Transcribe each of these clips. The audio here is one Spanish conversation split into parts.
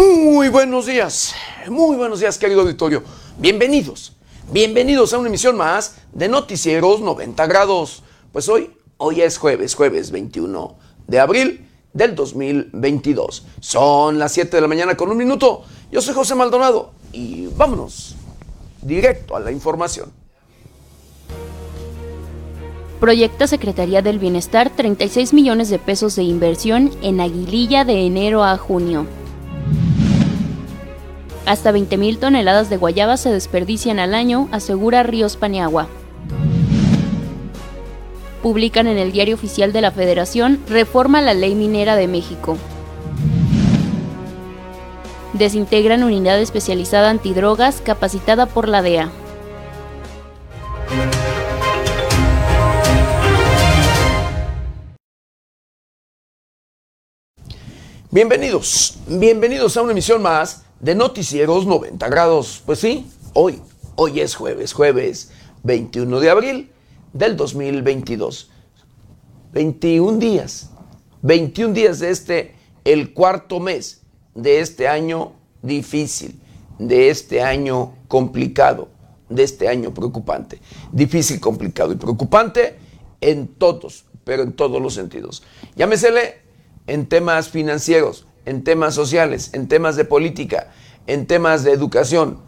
Muy buenos días, muy buenos días querido auditorio. Bienvenidos, bienvenidos a una emisión más de Noticieros 90 grados. Pues hoy, hoy es jueves, jueves 21 de abril del 2022. Son las 7 de la mañana con un minuto. Yo soy José Maldonado y vámonos directo a la información. Proyecta Secretaría del Bienestar 36 millones de pesos de inversión en Aguililla de enero a junio. Hasta 20.000 toneladas de guayaba se desperdician al año, asegura Ríos Paniagua. Publican en el Diario Oficial de la Federación Reforma la Ley Minera de México. Desintegran unidad especializada antidrogas capacitada por la DEA. Bienvenidos, bienvenidos a una emisión más de Noticieros 90 grados. Pues sí, hoy, hoy es jueves, jueves 21 de abril del 2022. 21 días, 21 días de este, el cuarto mes de este año difícil, de este año complicado, de este año preocupante. Difícil, complicado y preocupante en todos, pero en todos los sentidos. Llámesele en temas financieros, en temas sociales, en temas de política, en temas de educación,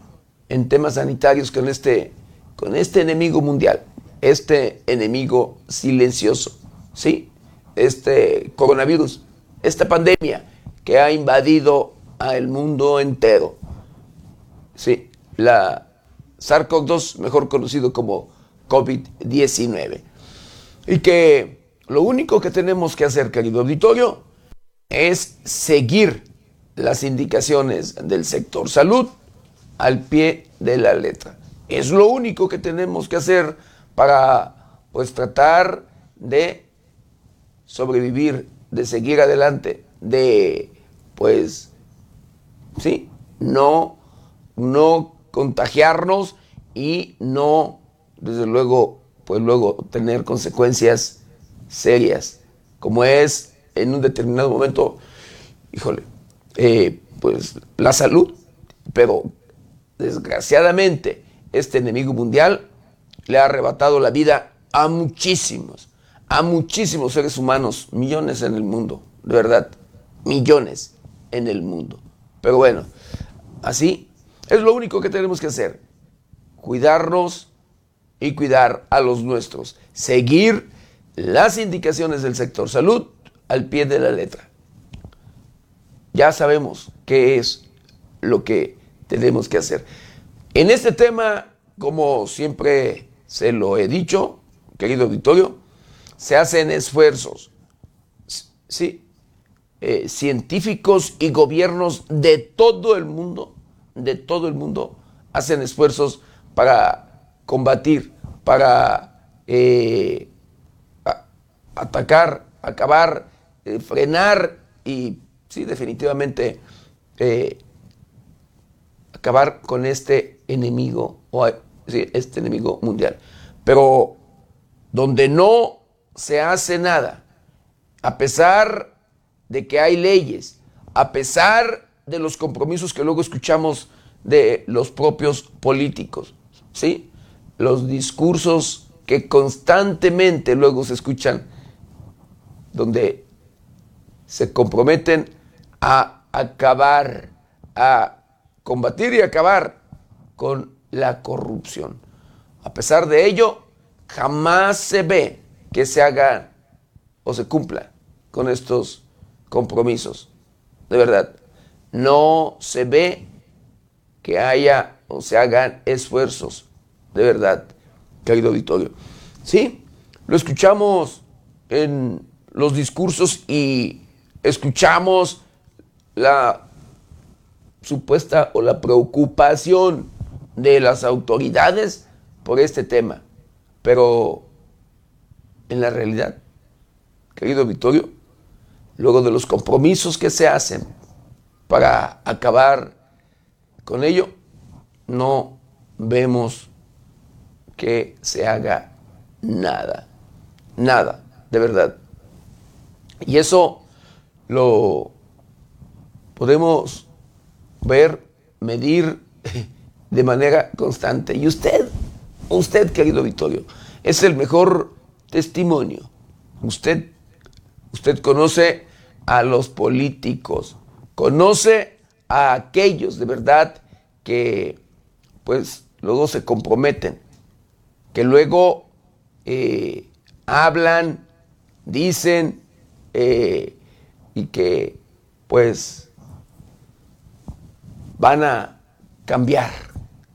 en temas sanitarios con este, con este enemigo mundial, este enemigo silencioso, ¿sí? Este coronavirus, esta pandemia que ha invadido al mundo entero. Sí, la SARS-CoV-2, mejor conocido como COVID-19. Y que lo único que tenemos que hacer, querido auditorio, es seguir las indicaciones del sector salud al pie de la letra. Es lo único que tenemos que hacer para pues tratar de sobrevivir, de seguir adelante, de pues sí, no no contagiarnos y no desde luego pues luego tener consecuencias serias, como es en un determinado momento, híjole, eh, pues la salud, pero desgraciadamente este enemigo mundial le ha arrebatado la vida a muchísimos, a muchísimos seres humanos, millones en el mundo, de verdad, millones en el mundo. Pero bueno, así es lo único que tenemos que hacer, cuidarnos y cuidar a los nuestros, seguir las indicaciones del sector salud al pie de la letra. Ya sabemos qué es lo que tenemos que hacer. En este tema, como siempre se lo he dicho, querido auditorio, se hacen esfuerzos, sí, eh, científicos y gobiernos de todo el mundo, de todo el mundo, hacen esfuerzos para combatir, para eh, atacar, acabar, eh, frenar y, sí, definitivamente, eh, acabar con este enemigo, o este enemigo mundial. Pero donde no se hace nada, a pesar de que hay leyes, a pesar de los compromisos que luego escuchamos de los propios políticos, ¿sí? Los discursos que constantemente luego se escuchan donde se comprometen a acabar, a combatir y acabar con la corrupción. A pesar de ello, jamás se ve que se haga o se cumpla con estos compromisos. De verdad, no se ve que haya o se hagan esfuerzos. De verdad, querido auditorio. Sí, lo escuchamos en los discursos y escuchamos la supuesta o la preocupación de las autoridades por este tema. Pero en la realidad, querido Victorio, luego de los compromisos que se hacen para acabar con ello, no vemos que se haga nada. Nada, de verdad. Y eso lo podemos ver, medir de manera constante. Y usted, usted, querido Vittorio, es el mejor testimonio. Usted, usted conoce a los políticos, conoce a aquellos de verdad que pues luego se comprometen, que luego eh, hablan, dicen eh, y que pues van a cambiar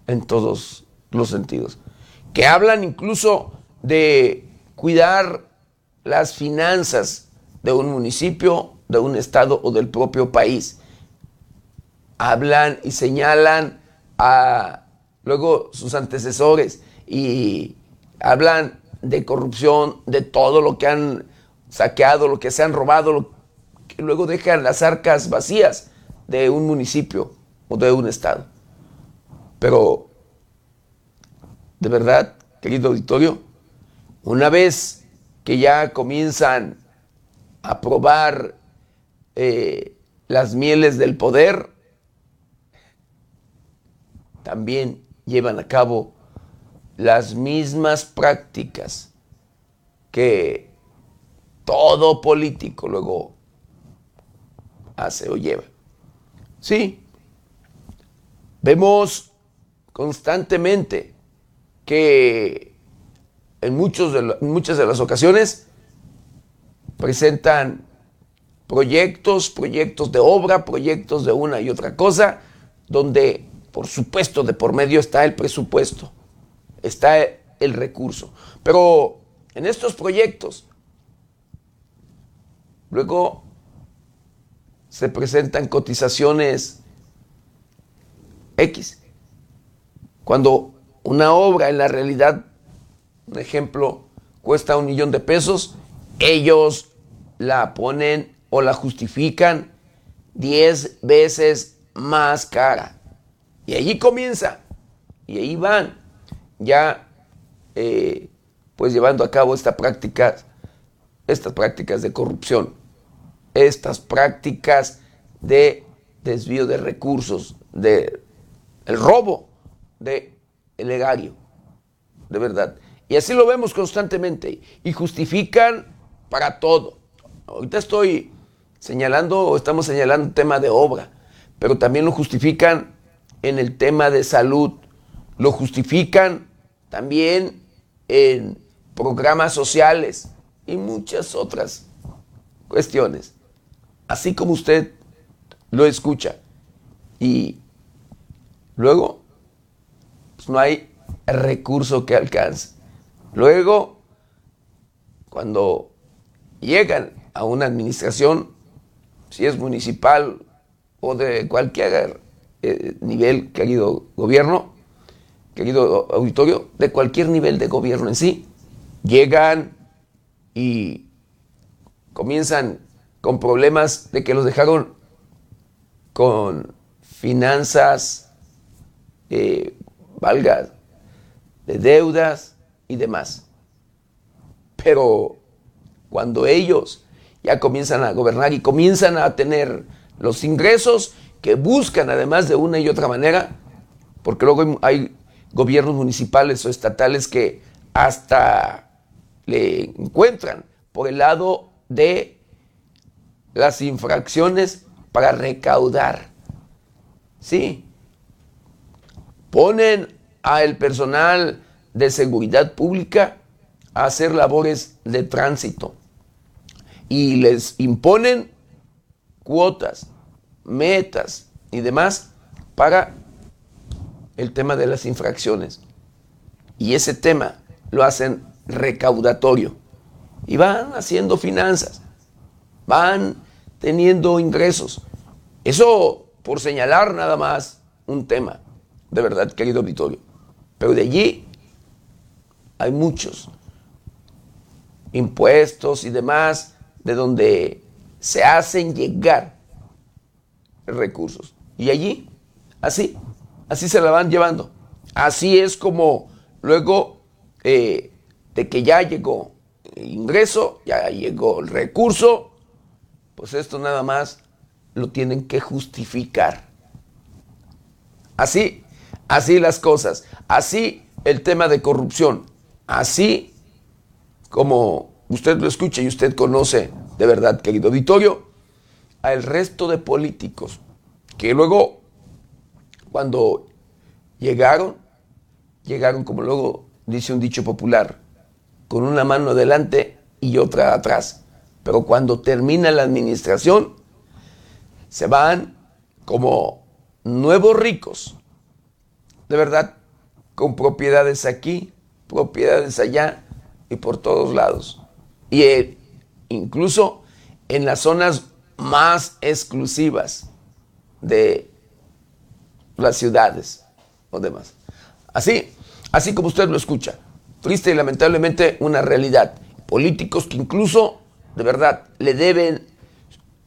en todos los sentidos, que hablan incluso de cuidar las finanzas de un municipio, de un estado o del propio país. Hablan y señalan a luego sus antecesores y hablan de corrupción, de todo lo que han saqueado, lo que se han robado, que luego dejan las arcas vacías de un municipio o de un estado. Pero, de verdad, querido auditorio, una vez que ya comienzan a probar eh, las mieles del poder, también llevan a cabo las mismas prácticas que todo político luego hace o lleva. Sí, vemos constantemente que en, muchos de muchas de las ocasiones presentan proyectos, proyectos de obra, proyectos de una y otra cosa, donde por supuesto de por medio está el presupuesto está el recurso. Pero en estos proyectos, luego se presentan cotizaciones X. Cuando una obra en la realidad, un ejemplo, cuesta un millón de pesos, ellos la ponen o la justifican 10 veces más cara. Y allí comienza. Y ahí van ya eh, pues llevando a cabo esta práctica, estas prácticas de corrupción, estas prácticas de desvío de recursos, de el robo de el de verdad. Y así lo vemos constantemente y justifican para todo. Ahorita estoy señalando o estamos señalando tema de obra, pero también lo justifican en el tema de salud, lo justifican también en programas sociales y muchas otras cuestiones. Así como usted lo escucha. Y luego, pues no hay recurso que alcance. Luego, cuando llegan a una administración, si es municipal o de cualquier eh, nivel, querido gobierno, querido auditorio, de cualquier nivel de gobierno en sí, llegan y comienzan con problemas de que los dejaron con finanzas, eh, valga, de deudas y demás. Pero cuando ellos ya comienzan a gobernar y comienzan a tener los ingresos que buscan además de una y otra manera, porque luego hay gobiernos municipales o estatales que hasta le encuentran por el lado de las infracciones para recaudar. Sí, ponen al personal de seguridad pública a hacer labores de tránsito y les imponen cuotas, metas y demás para el tema de las infracciones. Y ese tema lo hacen recaudatorio. Y van haciendo finanzas, van teniendo ingresos. Eso por señalar nada más un tema, de verdad, querido auditorio. Pero de allí hay muchos impuestos y demás de donde se hacen llegar recursos. Y allí, así, así se la van llevando. Así es como luego eh, de que ya llegó el ingreso, ya llegó el recurso, pues esto nada más lo tienen que justificar. Así, así las cosas. Así el tema de corrupción. Así como usted lo escucha y usted conoce de verdad, querido auditorio, al resto de políticos que luego, cuando llegaron, llegaron como luego dice un dicho popular, con una mano adelante y otra atrás. Pero cuando termina la administración, se van como nuevos ricos, de verdad, con propiedades aquí, propiedades allá y por todos lados. Y eh, incluso en las zonas más exclusivas de las ciudades o demás. Así, así como usted lo escucha. Triste y lamentablemente una realidad. Políticos que incluso, de verdad, le deben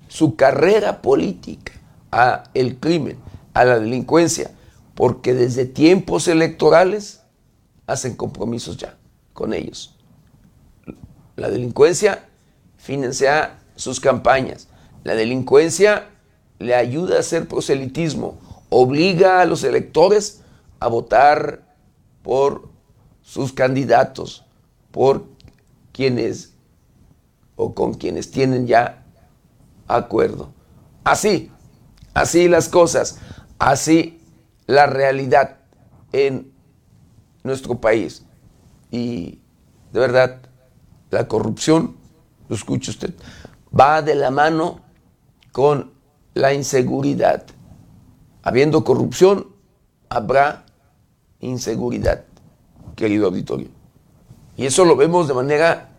su carrera política a el crimen, a la delincuencia, porque desde tiempos electorales hacen compromisos ya con ellos. La delincuencia financia sus campañas. La delincuencia le ayuda a hacer proselitismo, obliga a los electores a votar por sus candidatos, por quienes o con quienes tienen ya acuerdo. Así, así las cosas, así la realidad en nuestro país. Y de verdad, la corrupción, lo escucha usted, va de la mano con la inseguridad. Habiendo corrupción, habrá inseguridad, querido auditorio. Y eso lo vemos de manera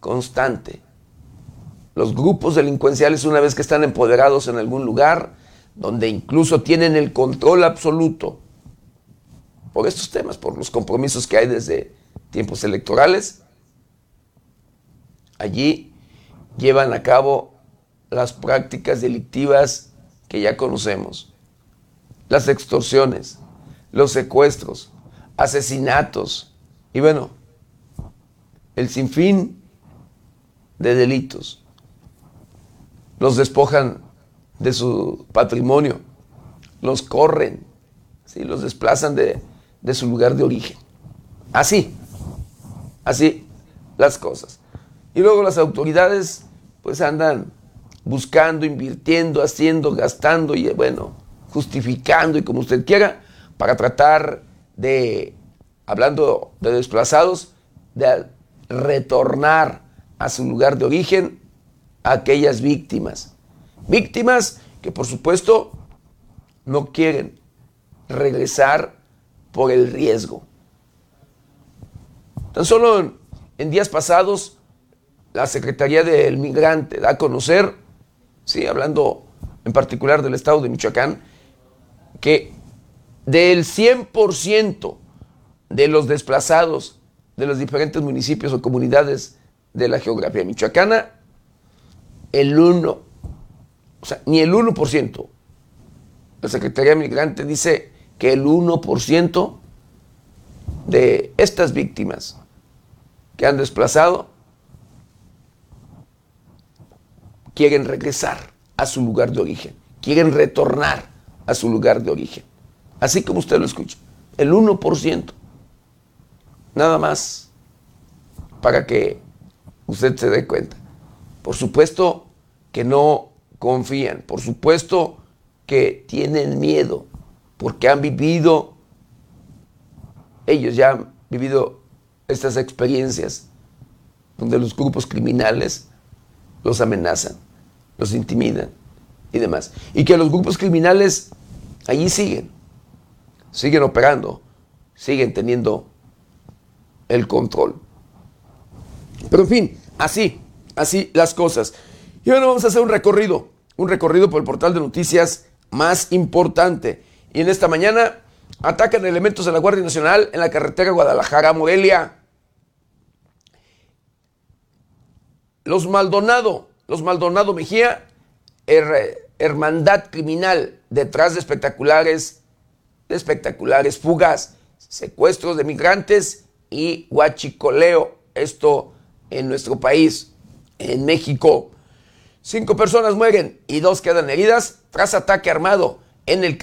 constante. Los grupos delincuenciales, una vez que están empoderados en algún lugar, donde incluso tienen el control absoluto por estos temas, por los compromisos que hay desde tiempos electorales, allí llevan a cabo las prácticas delictivas que ya conocemos. Las extorsiones, los secuestros, asesinatos y bueno, el sinfín de delitos. Los despojan de su patrimonio, los corren, ¿sí? los desplazan de, de su lugar de origen. Así, así las cosas. Y luego las autoridades pues andan buscando, invirtiendo, haciendo, gastando y bueno, justificando y como usted quiera, para tratar de, hablando de desplazados, de retornar a su lugar de origen a aquellas víctimas. Víctimas que por supuesto no quieren regresar por el riesgo. Tan solo en, días pasados, la Secretaría del Migrante da a conocer sí, hablando en particular del estado de Michoacán, que del 100% de los desplazados de los diferentes municipios o comunidades de la geografía michoacana, el 1, o sea, ni el 1%, la Secretaría Migrante dice que el 1% de estas víctimas que han desplazado quieren regresar a su lugar de origen, quieren retornar a su lugar de origen. Así como usted lo escucha, el 1%. Nada más para que usted se dé cuenta. Por supuesto que no confían, por supuesto que tienen miedo, porque han vivido, ellos ya han vivido estas experiencias donde los grupos criminales los amenazan los intimidan y demás. Y que los grupos criminales allí siguen, siguen operando, siguen teniendo el control. Pero en fin, así, así las cosas. Y ahora vamos a hacer un recorrido, un recorrido por el portal de noticias más importante. Y en esta mañana atacan elementos de la Guardia Nacional en la carretera Guadalajara-Morelia. Los Maldonado los Maldonado Mejía, hermandad criminal detrás de espectaculares, de espectaculares fugas, secuestros de migrantes y huachicoleo. Esto en nuestro país, en México. Cinco personas mueren y dos quedan heridas tras ataque armado en el,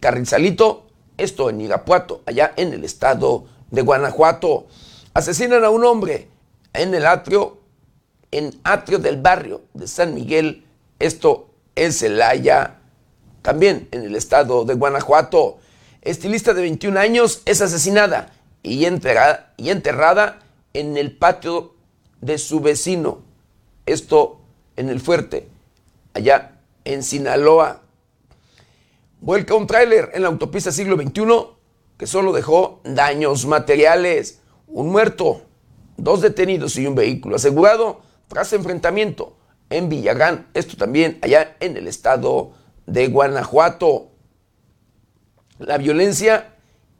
Carrizalito, esto en Irapuato, allá en el estado de Guanajuato. Asesinan a un hombre en el atrio, en atrio del barrio de San Miguel, esto en Celaya, también en el estado de Guanajuato. Estilista de 21 años es asesinada y y enterrada en el patio de su vecino, esto en el fuerte, allá en Sinaloa. Vuelca un tráiler en la autopista siglo XXI que solo dejó daños materiales, un muerto, dos detenidos y un vehículo asegurado tras enfrentamiento en Villagán, esto también allá en el estado de Guanajuato. La violencia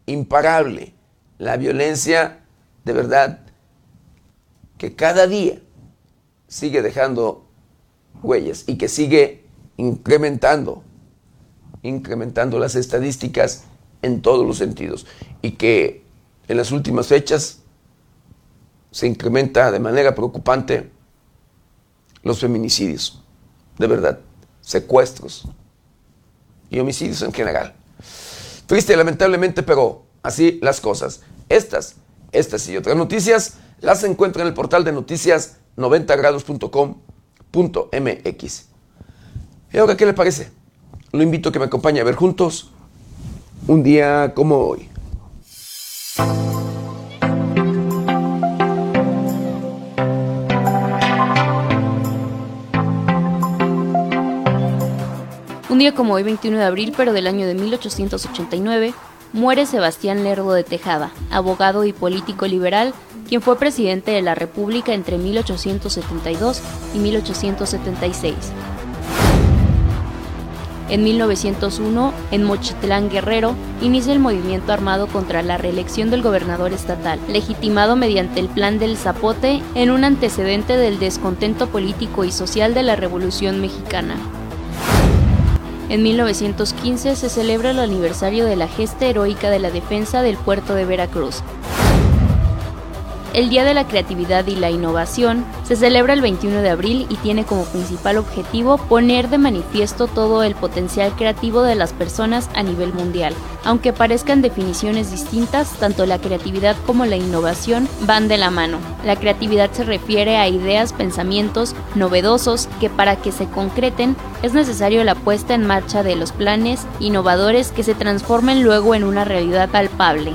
imparable, la violencia de verdad que cada día sigue dejando huellas y que sigue incrementando, incrementando las estadísticas en todos los sentidos y que en las últimas fechas se incrementa de manera preocupante los feminicidios, de verdad, secuestros y homicidios en general. Triste, lamentablemente, pero así las cosas. Estas, estas y otras noticias las encuentra en el portal de noticias 90grados.com.mx. ¿Y ahora qué le parece? Lo invito a que me acompañe a ver juntos un día como hoy. Un día como hoy, 21 de abril, pero del año de 1889, muere Sebastián Lerdo de Tejada, abogado y político liberal, quien fue presidente de la República entre 1872 y 1876. En 1901, en Mochitlán Guerrero, inicia el movimiento armado contra la reelección del gobernador estatal, legitimado mediante el Plan del Zapote en un antecedente del descontento político y social de la Revolución Mexicana. En 1915 se celebra el aniversario de la gesta heroica de la defensa del puerto de Veracruz. El Día de la Creatividad y la Innovación se celebra el 21 de abril y tiene como principal objetivo poner de manifiesto todo el potencial creativo de las personas a nivel mundial. Aunque parezcan definiciones distintas, tanto la creatividad como la innovación van de la mano. La creatividad se refiere a ideas, pensamientos novedosos que para que se concreten es necesario la puesta en marcha de los planes innovadores que se transformen luego en una realidad palpable.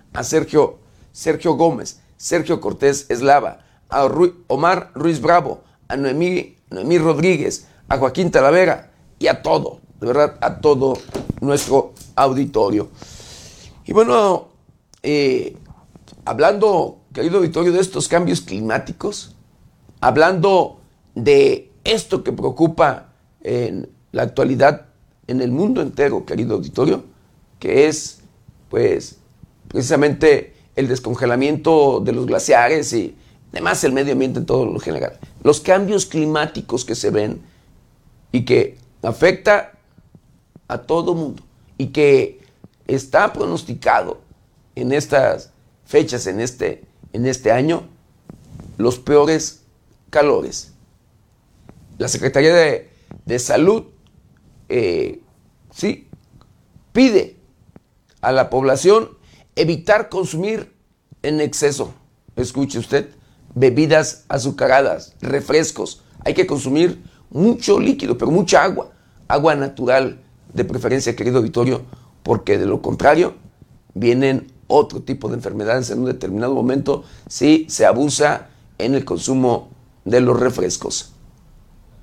a Sergio, Sergio Gómez, Sergio Cortés Eslava, a Omar Ruiz Bravo, a Noemí, Noemí Rodríguez, a Joaquín Talavera y a todo, de verdad, a todo nuestro auditorio. Y bueno, eh, hablando, querido auditorio, de estos cambios climáticos, hablando de esto que preocupa en la actualidad en el mundo entero, querido auditorio, que es, pues, precisamente el descongelamiento de los glaciares y además el medio ambiente en todo lo general. Los cambios climáticos que se ven y que afecta a todo mundo y que está pronosticado en estas fechas, en este, en este año, los peores calores. La Secretaría de, Salud eh, sí, pide a la población evitar consumir en exceso. Escuche usted, bebidas azucaradas, refrescos. Hay que consumir mucho líquido, pero mucha agua. Agua natural, de preferencia, querido auditorio, porque de lo contrario vienen otro tipo de enfermedades en un determinado momento si se abusa en el consumo de los refrescos.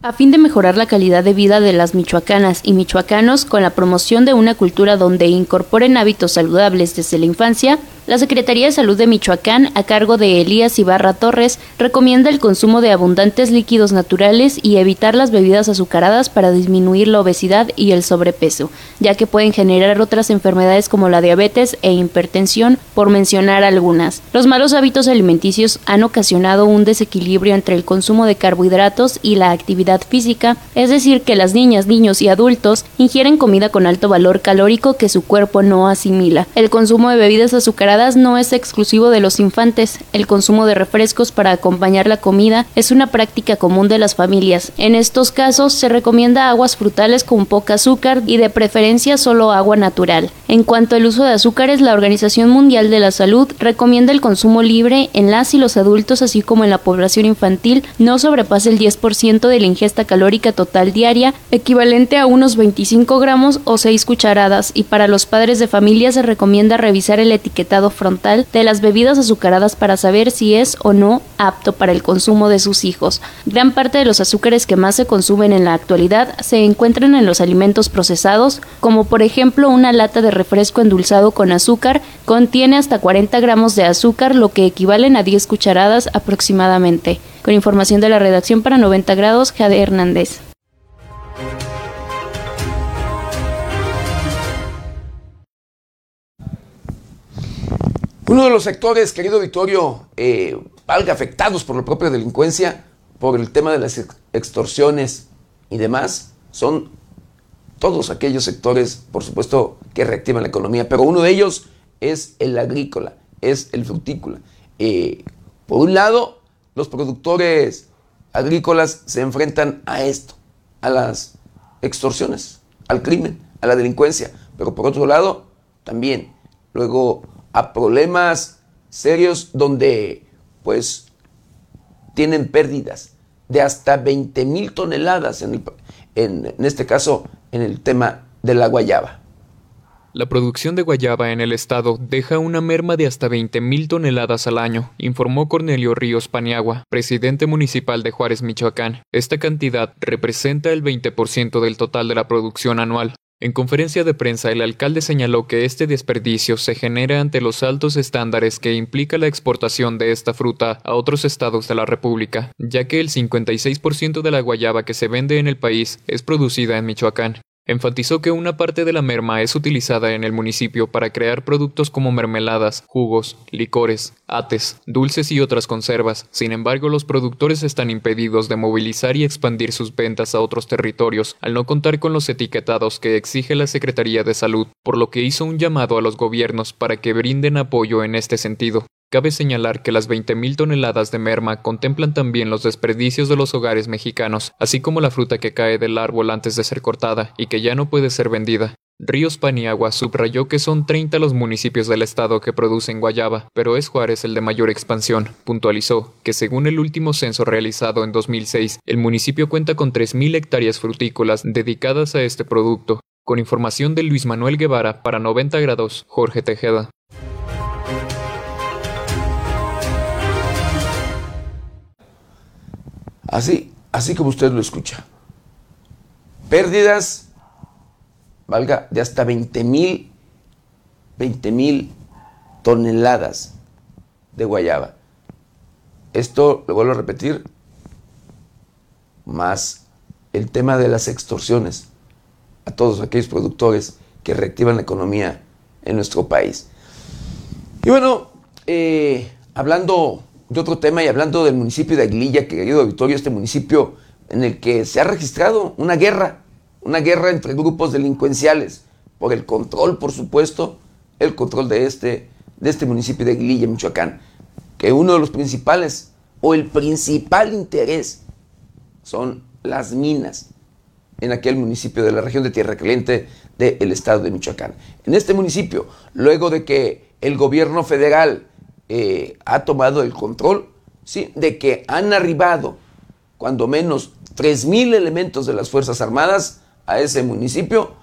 A fin de mejorar la calidad de vida de las michoacanas y michoacanos con la promoción de una cultura donde incorporen hábitos saludables desde la infancia, la Secretaría de Salud de Michoacán, a cargo de Elías Ibarra Torres, recomienda el consumo de abundantes líquidos naturales y evitar las bebidas azucaradas para disminuir la obesidad y el sobrepeso, ya que pueden generar otras enfermedades como la diabetes e hipertensión, por mencionar algunas. Los malos hábitos alimenticios han ocasionado un desequilibrio entre el consumo de carbohidratos y la actividad física, es decir, que las niñas, niños y adultos ingieren comida con alto valor calórico que su cuerpo no asimila. El consumo de bebidas azucaradas no es exclusivo de los infantes. El consumo de refrescos para acompañar la comida es una práctica común de las familias. En estos casos se recomienda aguas frutales con poca azúcar y de preferencia solo agua natural. En cuanto al uso de azúcares, la Organización Mundial de la Salud recomienda el consumo libre en las y los adultos así como en la población infantil no sobrepase el 10% de la ingesta calórica total diaria, equivalente a unos 25 gramos o 6 cucharadas, y para los padres de familia se recomienda revisar el etiquetado frontal de las bebidas azucaradas para saber si es o no apto para el consumo de sus hijos. Gran parte de los azúcares que más se consumen en la actualidad se encuentran en los alimentos procesados, como por ejemplo una lata de refresco endulzado con azúcar contiene hasta 40 gramos de azúcar, lo que equivalen a 10 cucharadas aproximadamente. Con información de la redacción para 90 grados, Jade Hernández. Uno de los sectores, querido Vittorio, eh, valga afectados por la propia delincuencia, por el tema de las extorsiones y demás, son todos aquellos sectores, por supuesto, que reactivan la economía, pero uno de ellos es el agrícola, es el frutícola. Eh, por un lado, los productores agrícolas se enfrentan a esto, a las extorsiones, al crimen, a la delincuencia, pero por otro lado, también luego a problemas serios donde pues tienen pérdidas de hasta 20 mil toneladas en, en, este caso en el tema de la guayaba. La producción de guayaba en el estado deja una merma de hasta 20 mil toneladas al año, informó Cornelio Ríos Paniagua, presidente municipal de Juárez, Michoacán. Esta cantidad representa el 20% del total de la producción anual. En conferencia de prensa, el alcalde señaló que este desperdicio se genera ante los altos estándares que implica la exportación de esta fruta a otros estados de la República, ya que el 56% de la guayaba que se vende en el país es producida en Michoacán. Enfatizó que una parte de la merma es utilizada en el municipio para crear productos como mermeladas, jugos, licores, ates, dulces y otras conservas. Sin embargo, los productores están impedidos de movilizar y expandir sus ventas a otros territorios al no contar con los etiquetados que exige la Secretaría de Salud, por lo que hizo un llamado a los gobiernos para que brinden apoyo en este sentido. Cabe señalar que las 20.000 toneladas de merma contemplan también los desperdicios de los hogares mexicanos, así como la fruta que cae del árbol antes de ser cortada y que ya no puede ser vendida. Ríos Paniagua subrayó que son 30 los municipios del estado que producen guayaba, pero es Juárez el de mayor expansión. Puntualizó que según el último censo realizado en 2006, el municipio cuenta con 3.000 hectáreas frutícolas dedicadas a este producto. Con información de Luis Manuel Guevara para 90 grados, Jorge Tejeda. Así, así como usted lo escucha. Pérdidas, valga, de hasta 20 mil, 20 mil toneladas de guayaba. Esto, lo vuelvo a repetir, más el tema de las extorsiones a todos aquellos productores que reactivan la economía en nuestro país. Y bueno, eh, hablando de otro tema y hablando del municipio de Aguililla, querido auditorio, este municipio en el que se ha registrado una guerra, una guerra entre grupos delincuenciales por el control, por supuesto, el control de este, de este municipio de Aguililla, Michoacán, que uno de los principales o el principal interés son las minas en aquel municipio de la región de Tierra Caliente del estado de Michoacán. En este municipio, luego de que el gobierno federal eh, ha tomado el control ¿sí? de que han arribado cuando menos 3.000 elementos de las Fuerzas Armadas a ese municipio.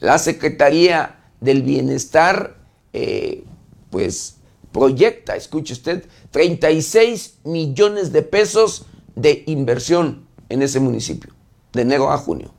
La Secretaría del Bienestar, eh, pues, proyecta, escuche usted, 36 millones de pesos de inversión en ese municipio. de enero a junio.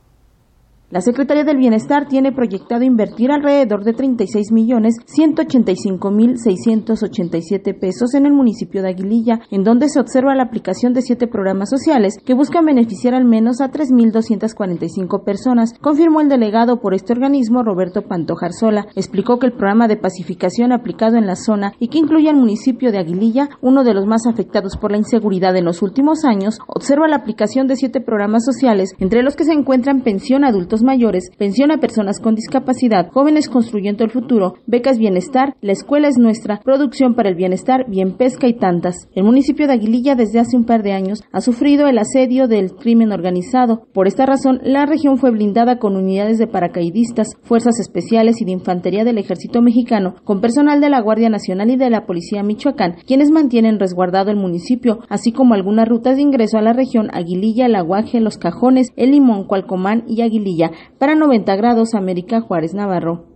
La Secretaría del Bienestar tiene proyectado invertir alrededor de 36 millones 185 mil 687 pesos en el municipio de Aguililla, en donde se observa la aplicación de siete programas sociales que buscan beneficiar al menos a 3.245 personas, confirmó el delegado por este organismo Roberto Pantojarzola. Explicó que el programa de pacificación aplicado en la zona y que incluye al municipio de Aguililla, uno de los más afectados por la inseguridad en los últimos años, observa la aplicación de siete programas sociales, entre los que se encuentran pensión a mayores, pensión a personas con discapacidad, jóvenes construyendo el futuro, becas bienestar, la escuela es nuestra, producción para el bienestar, bien pesca y tantas. El municipio de Aguililla desde hace un par de años ha sufrido el asedio del crimen organizado. Por esta razón, la región fue blindada con unidades de paracaidistas, fuerzas especiales y de infantería del ejército mexicano, con personal de la Guardia Nacional y de la Policía Michoacán, quienes mantienen resguardado el municipio, así como algunas rutas de ingreso a la región Aguililla, El Aguaje, Los Cajones, El Limón, Cualcomán y Aguililla, para 90 grados América Juárez Navarro.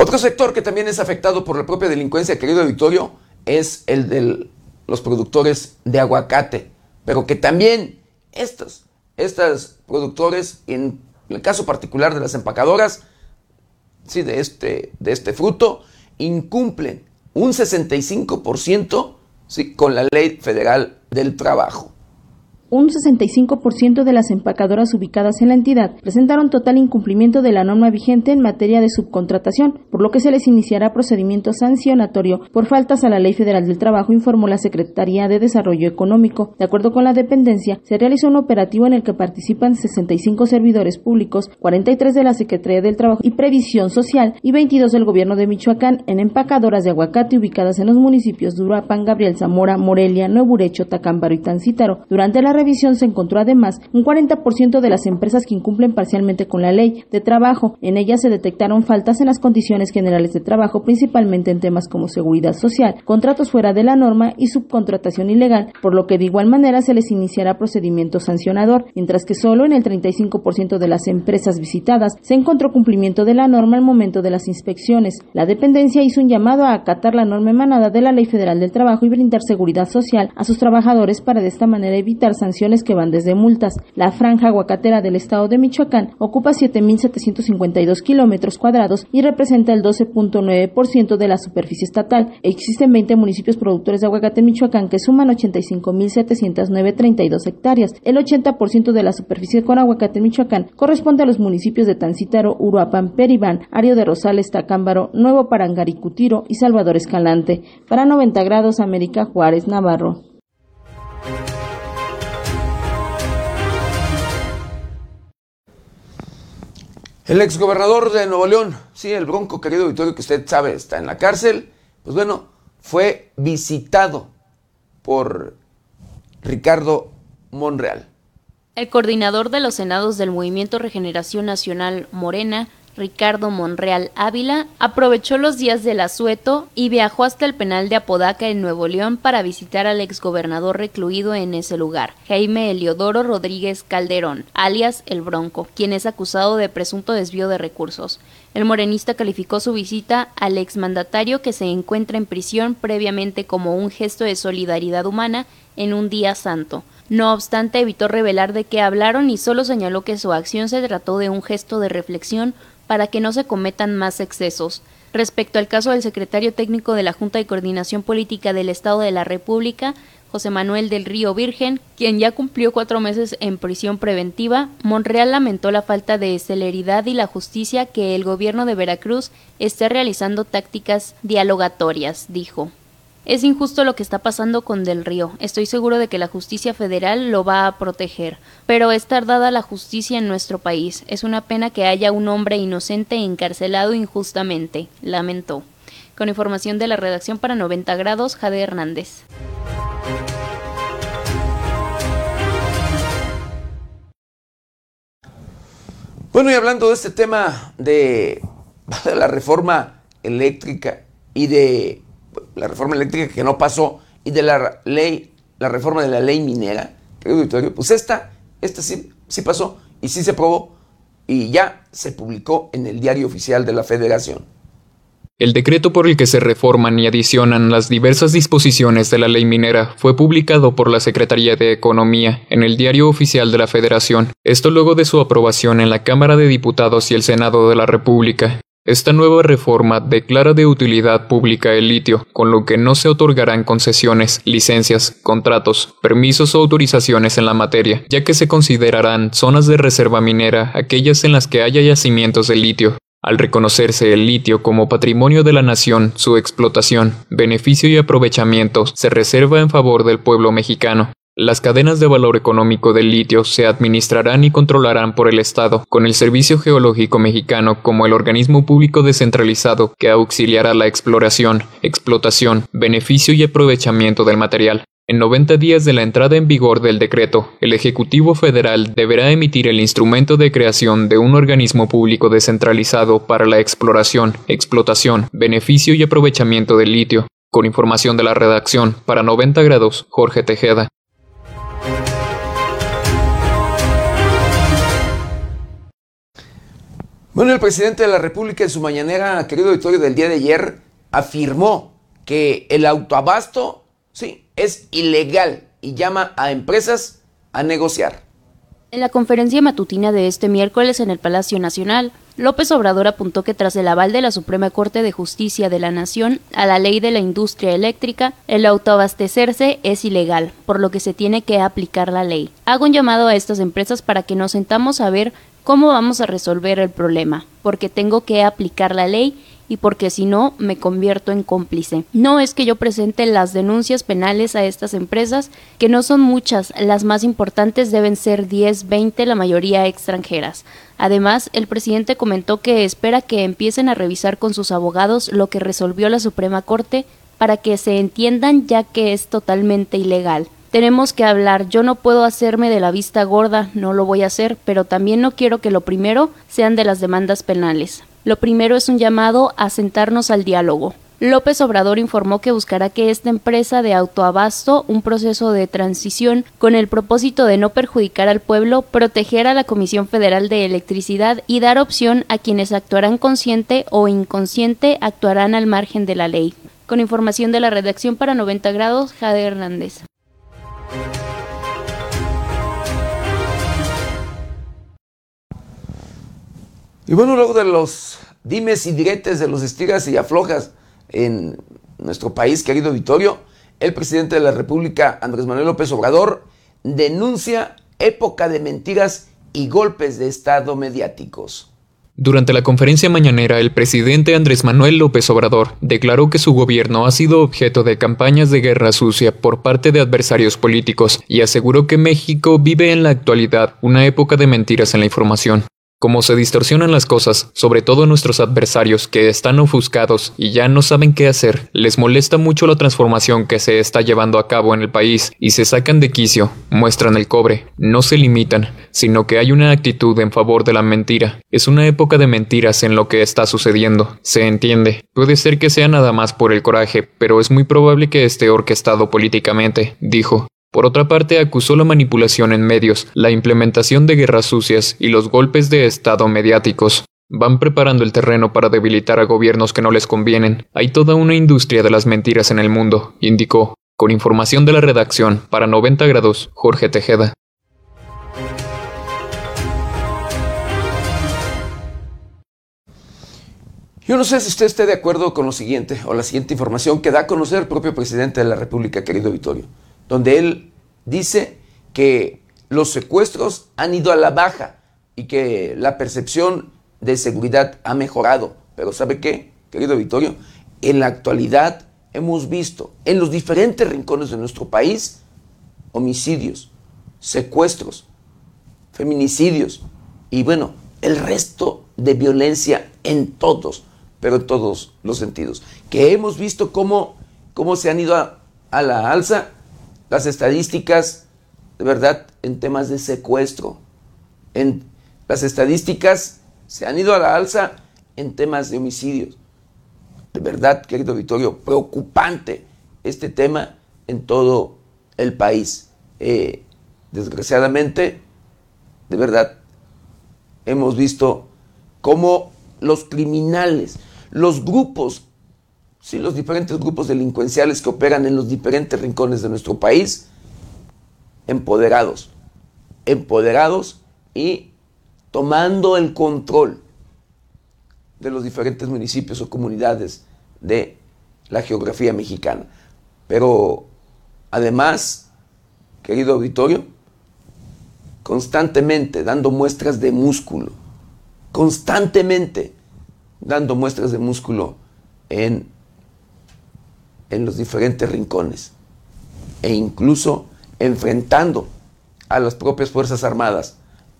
Otro sector que también es afectado por la propia delincuencia, querido Victorio, es el de los productores de aguacate, pero que también estos, estos productores, en el caso particular de las empacadoras, sí, de este, de este fruto, incumplen un 65% ¿sí? con la ley federal del trabajo un 65% de las empacadoras ubicadas en la entidad presentaron total incumplimiento de la norma vigente en materia de subcontratación, por lo que se les iniciará procedimiento sancionatorio por faltas a la Ley Federal del Trabajo, informó la Secretaría de Desarrollo Económico. De acuerdo con la dependencia, se realizó un operativo en el que participan 65 servidores públicos, 43 de la Secretaría del Trabajo y Previsión Social y 22 del Gobierno de Michoacán en empacadoras de aguacate ubicadas en los municipios de Uruapan, Gabriel Zamora, Morelia, Nuevo Urecho, Tacámbaro y Tancítaro. Durante la revisión se encontró además un 40% de las empresas que incumplen parcialmente con la ley de trabajo. En ellas se detectaron faltas en las condiciones generales de trabajo, principalmente en temas como seguridad social, contratos fuera de la norma y subcontratación ilegal, por lo que de igual manera se les iniciará procedimiento sancionador, mientras que solo en el 35% de las empresas visitadas se encontró cumplimiento de la norma al momento de las inspecciones. La dependencia hizo un llamado a acatar la norma emanada de la Ley Federal del Trabajo y brindar seguridad social a sus trabajadores para de esta manera evitar sanciones que van desde multas. La franja aguacatera del estado de Michoacán ocupa 7.752 kilómetros cuadrados y representa el 12.9% de la superficie estatal. Existen 20 municipios productores de aguacate en Michoacán que suman 85.709.32 hectáreas. El 80% de la superficie con aguacate en Michoacán corresponde a los municipios de Tancítaro, Uruapan, Peribán, Ario de Rosales, Tacámbaro, Nuevo Parangaricutiro y Salvador Escalante. Para 90 grados, América Juárez, Navarro. El exgobernador de Nuevo León, sí, el bronco querido Victorio, que usted sabe está en la cárcel, pues bueno, fue visitado por Ricardo Monreal. El coordinador de los senados del Movimiento Regeneración Nacional Morena Ricardo Monreal Ávila, aprovechó los días del asueto y viajó hasta el penal de Apodaca en Nuevo León para visitar al exgobernador recluido en ese lugar, Jaime Eliodoro Rodríguez Calderón, alias El Bronco, quien es acusado de presunto desvío de recursos. El morenista calificó su visita al exmandatario que se encuentra en prisión previamente como un gesto de solidaridad humana en un día santo. No obstante, evitó revelar de qué hablaron y solo señaló que su acción se trató de un gesto de reflexión para que no se cometan más excesos. Respecto al caso del secretario técnico de la Junta de Coordinación Política del Estado de la República, José Manuel del Río Virgen, quien ya cumplió cuatro meses en prisión preventiva, Monreal lamentó la falta de celeridad y la justicia que el gobierno de Veracruz esté realizando tácticas dialogatorias, dijo. Es injusto lo que está pasando con Del Río. Estoy seguro de que la justicia federal lo va a proteger. Pero es tardada la justicia en nuestro país. Es una pena que haya un hombre inocente encarcelado injustamente, lamentó. Con información de la redacción para 90 grados, Jade Hernández. Bueno, y hablando de este tema de la reforma eléctrica y de la reforma eléctrica que no pasó y de la ley, la reforma de la ley minera, pues esta, esta sí, sí pasó y sí se aprobó y ya se publicó en el diario oficial de la federación. El decreto por el que se reforman y adicionan las diversas disposiciones de la ley minera fue publicado por la Secretaría de Economía en el Diario Oficial de la Federación, esto luego de su aprobación en la Cámara de Diputados y el Senado de la República. Esta nueva reforma declara de utilidad pública el litio, con lo que no se otorgarán concesiones, licencias, contratos, permisos o autorizaciones en la materia, ya que se considerarán zonas de reserva minera aquellas en las que haya yacimientos de litio, al reconocerse el litio como patrimonio de la nación, su explotación, beneficio y aprovechamiento se reserva en favor del pueblo mexicano. Las cadenas de valor económico del litio se administrarán y controlarán por el Estado, con el Servicio Geológico Mexicano como el organismo público descentralizado que auxiliará la exploración, explotación, beneficio y aprovechamiento del material. En 90 días de la entrada en vigor del decreto, el Ejecutivo Federal deberá emitir el instrumento de creación de un organismo público descentralizado para la exploración, explotación, beneficio y aprovechamiento del litio. Con información de la redacción, para 90 grados, Jorge Tejeda. Bueno, el presidente de la República en su mañanera, querido auditorio del día de ayer, afirmó que el autoabasto, sí, es ilegal y llama a empresas a negociar. En la conferencia matutina de este miércoles en el Palacio Nacional, López Obrador apuntó que tras el aval de la Suprema Corte de Justicia de la Nación a la ley de la industria eléctrica, el autoabastecerse es ilegal, por lo que se tiene que aplicar la ley. Hago un llamado a estas empresas para que nos sentamos a ver cómo vamos a resolver el problema, porque tengo que aplicar la ley y porque si no me convierto en cómplice. No es que yo presente las denuncias penales a estas empresas, que no son muchas, las más importantes deben ser 10, 20, la mayoría extranjeras. Además, el presidente comentó que espera que empiecen a revisar con sus abogados lo que resolvió la Suprema Corte para que se entiendan ya que es totalmente ilegal. Tenemos que hablar, yo no puedo hacerme de la vista gorda, no lo voy a hacer, pero también no quiero que lo primero sean de las demandas penales. Lo primero es un llamado a sentarnos al diálogo. López Obrador informó que buscará que esta empresa de autoabasto un proceso de transición con el propósito de no perjudicar al pueblo, proteger a la Comisión Federal de Electricidad y dar opción a quienes actuarán consciente o inconsciente actuarán al margen de la ley. Con información de la redacción para 90 grados, Jade Hernández. Y bueno, luego de los dimes y diretes, de los estiras y aflojas en nuestro país, querido Vitorio, el presidente de la República, Andrés Manuel López Obrador, denuncia época de mentiras y golpes de Estado mediáticos. Durante la conferencia mañanera, el presidente Andrés Manuel López Obrador declaró que su gobierno ha sido objeto de campañas de guerra sucia por parte de adversarios políticos y aseguró que México vive en la actualidad una época de mentiras en la información. Como se distorsionan las cosas, sobre todo nuestros adversarios que están ofuscados y ya no saben qué hacer, les molesta mucho la transformación que se está llevando a cabo en el país y se sacan de quicio, muestran el cobre, no se limitan, sino que hay una actitud en favor de la mentira. Es una época de mentiras en lo que está sucediendo, se entiende. Puede ser que sea nada más por el coraje, pero es muy probable que esté orquestado políticamente, dijo. Por otra parte, acusó la manipulación en medios, la implementación de guerras sucias y los golpes de Estado mediáticos. Van preparando el terreno para debilitar a gobiernos que no les convienen. Hay toda una industria de las mentiras en el mundo, indicó. Con información de la redacción, para 90 grados, Jorge Tejeda. Yo no sé si usted esté de acuerdo con lo siguiente, o la siguiente información que da a conocer el propio presidente de la República, querido Vittorio donde él dice que los secuestros han ido a la baja y que la percepción de seguridad ha mejorado. Pero ¿sabe qué, querido Vittorio? En la actualidad hemos visto en los diferentes rincones de nuestro país homicidios, secuestros, feminicidios y bueno, el resto de violencia en todos, pero en todos los sentidos. Que hemos visto cómo, cómo se han ido a, a la alza las estadísticas, de verdad, en temas de secuestro. En, las estadísticas se han ido a la alza en temas de homicidios. De verdad, querido Vittorio, preocupante este tema en todo el país. Eh, desgraciadamente, de verdad, hemos visto cómo los criminales, los grupos sí, los diferentes grupos delincuenciales que operan en los diferentes rincones de nuestro país, empoderados, empoderados y tomando el control de los diferentes municipios o comunidades de la geografía mexicana. Pero además, querido auditorio, constantemente dando muestras de músculo, constantemente dando muestras de músculo en, en los diferentes rincones e incluso enfrentando a las propias Fuerzas Armadas,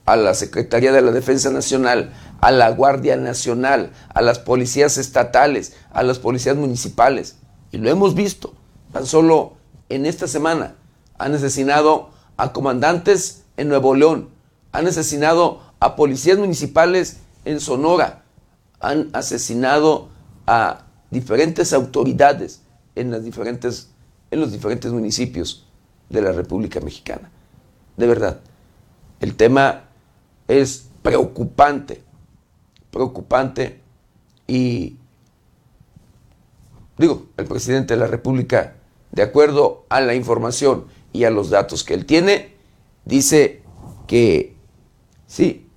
a la Secretaría de la Defensa Nacional, a la Guardia Nacional, a las policías estatales, a las policías municipales. Y lo hemos visto. Tan solo en esta semana han asesinado a comandantes en Nuevo León, han asesinado a policías municipales en Sonora, han asesinado a diferentes autoridades en, las diferentes, en los diferentes municipios de la República Mexicana. De verdad, el tema es preocupante, preocupante y digo, el presidente de la República, de acuerdo a la información y a los datos que él tiene, dice que sí,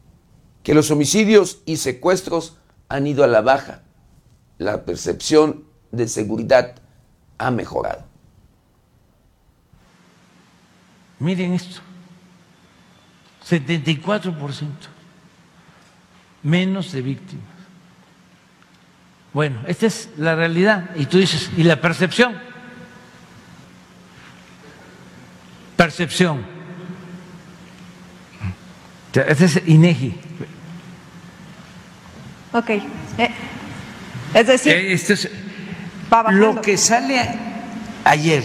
que los homicidios y secuestros han ido a la baja. La percepción de seguridad ha mejorado. Miren esto, 74% menos de víctimas. Bueno, esta es la realidad. Y tú dices, ¿y la percepción? Percepción. Este es INEGI. Ok. Eh, es decir, eh, esto es lo que sale ayer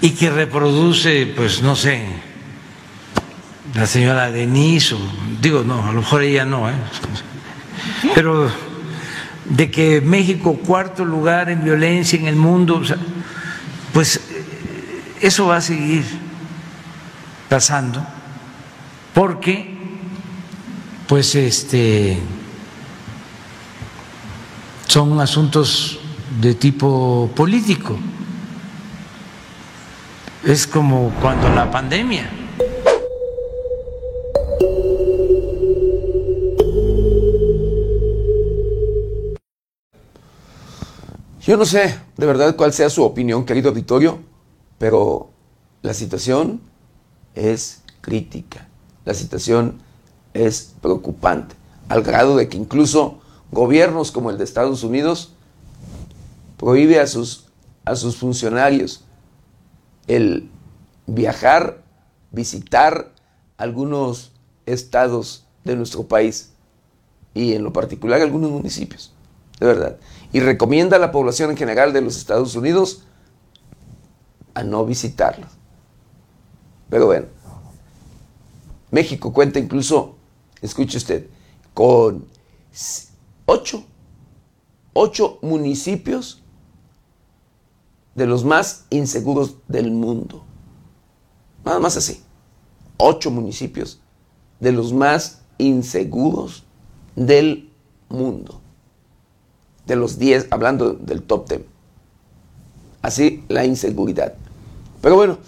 y que reproduce, pues no sé, la señora Denise, o, digo, no, a lo mejor ella no, ¿eh? pero de que México cuarto lugar en violencia en el mundo, pues eso va a seguir pasando, porque, pues, este son asuntos de tipo político. Es como cuando la pandemia. Yo no sé de verdad cuál sea su opinión, querido auditorio, pero la situación es crítica, la situación es preocupante, al grado de que incluso gobiernos como el de Estados Unidos prohíbe a sus, a sus funcionarios el viajar, visitar algunos estados de nuestro país y en lo particular algunos municipios, de verdad. Y recomienda a la población en general de los Estados Unidos a no visitarlos. Pero bueno, México cuenta incluso, escuche usted, con ocho, ocho municipios de los más inseguros del mundo. Nada más así. Ocho municipios de los más inseguros del mundo. De los diez, hablando del top ten. Así la inseguridad. Pero bueno,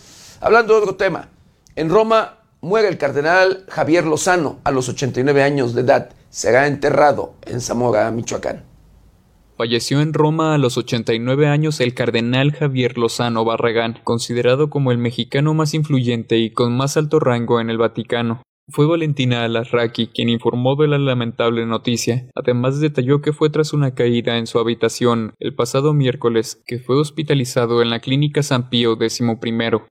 hablando de otro tema. En Roma muere el cardenal Javier Lozano a los 89 años de edad será enterrado en Zamora, Michoacán. Falleció en Roma a los 89 años el cardenal Javier Lozano Barragán, considerado como el mexicano más influyente y con más alto rango en el Vaticano. Fue Valentina Alarraqui quien informó de la lamentable noticia. Además detalló que fue tras una caída en su habitación el pasado miércoles que fue hospitalizado en la clínica San Pío XI,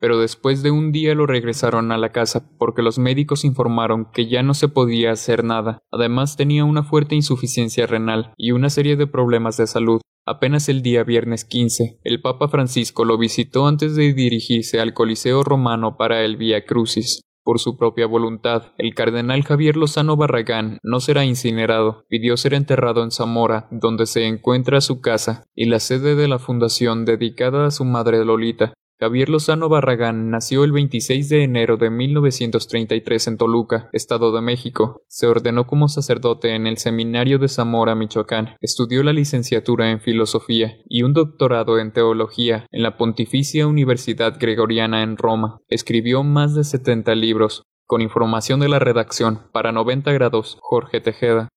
pero después de un día lo regresaron a la casa porque los médicos informaron que ya no se podía hacer nada. Además tenía una fuerte insuficiencia renal y una serie de problemas de salud. Apenas el día viernes 15, el Papa Francisco lo visitó antes de dirigirse al Coliseo romano para el Via Crucis. Por su propia voluntad, el cardenal Javier Lozano Barragán no será incinerado, pidió ser enterrado en Zamora, donde se encuentra su casa y la sede de la fundación dedicada a su madre Lolita. Javier Lozano Barragán nació el 26 de enero de 1933 en Toluca, Estado de México. Se ordenó como sacerdote en el Seminario de Zamora, Michoacán. Estudió la licenciatura en Filosofía y un doctorado en Teología en la Pontificia Universidad Gregoriana en Roma. Escribió más de 70 libros. Con información de la redacción, para 90 grados, Jorge Tejeda.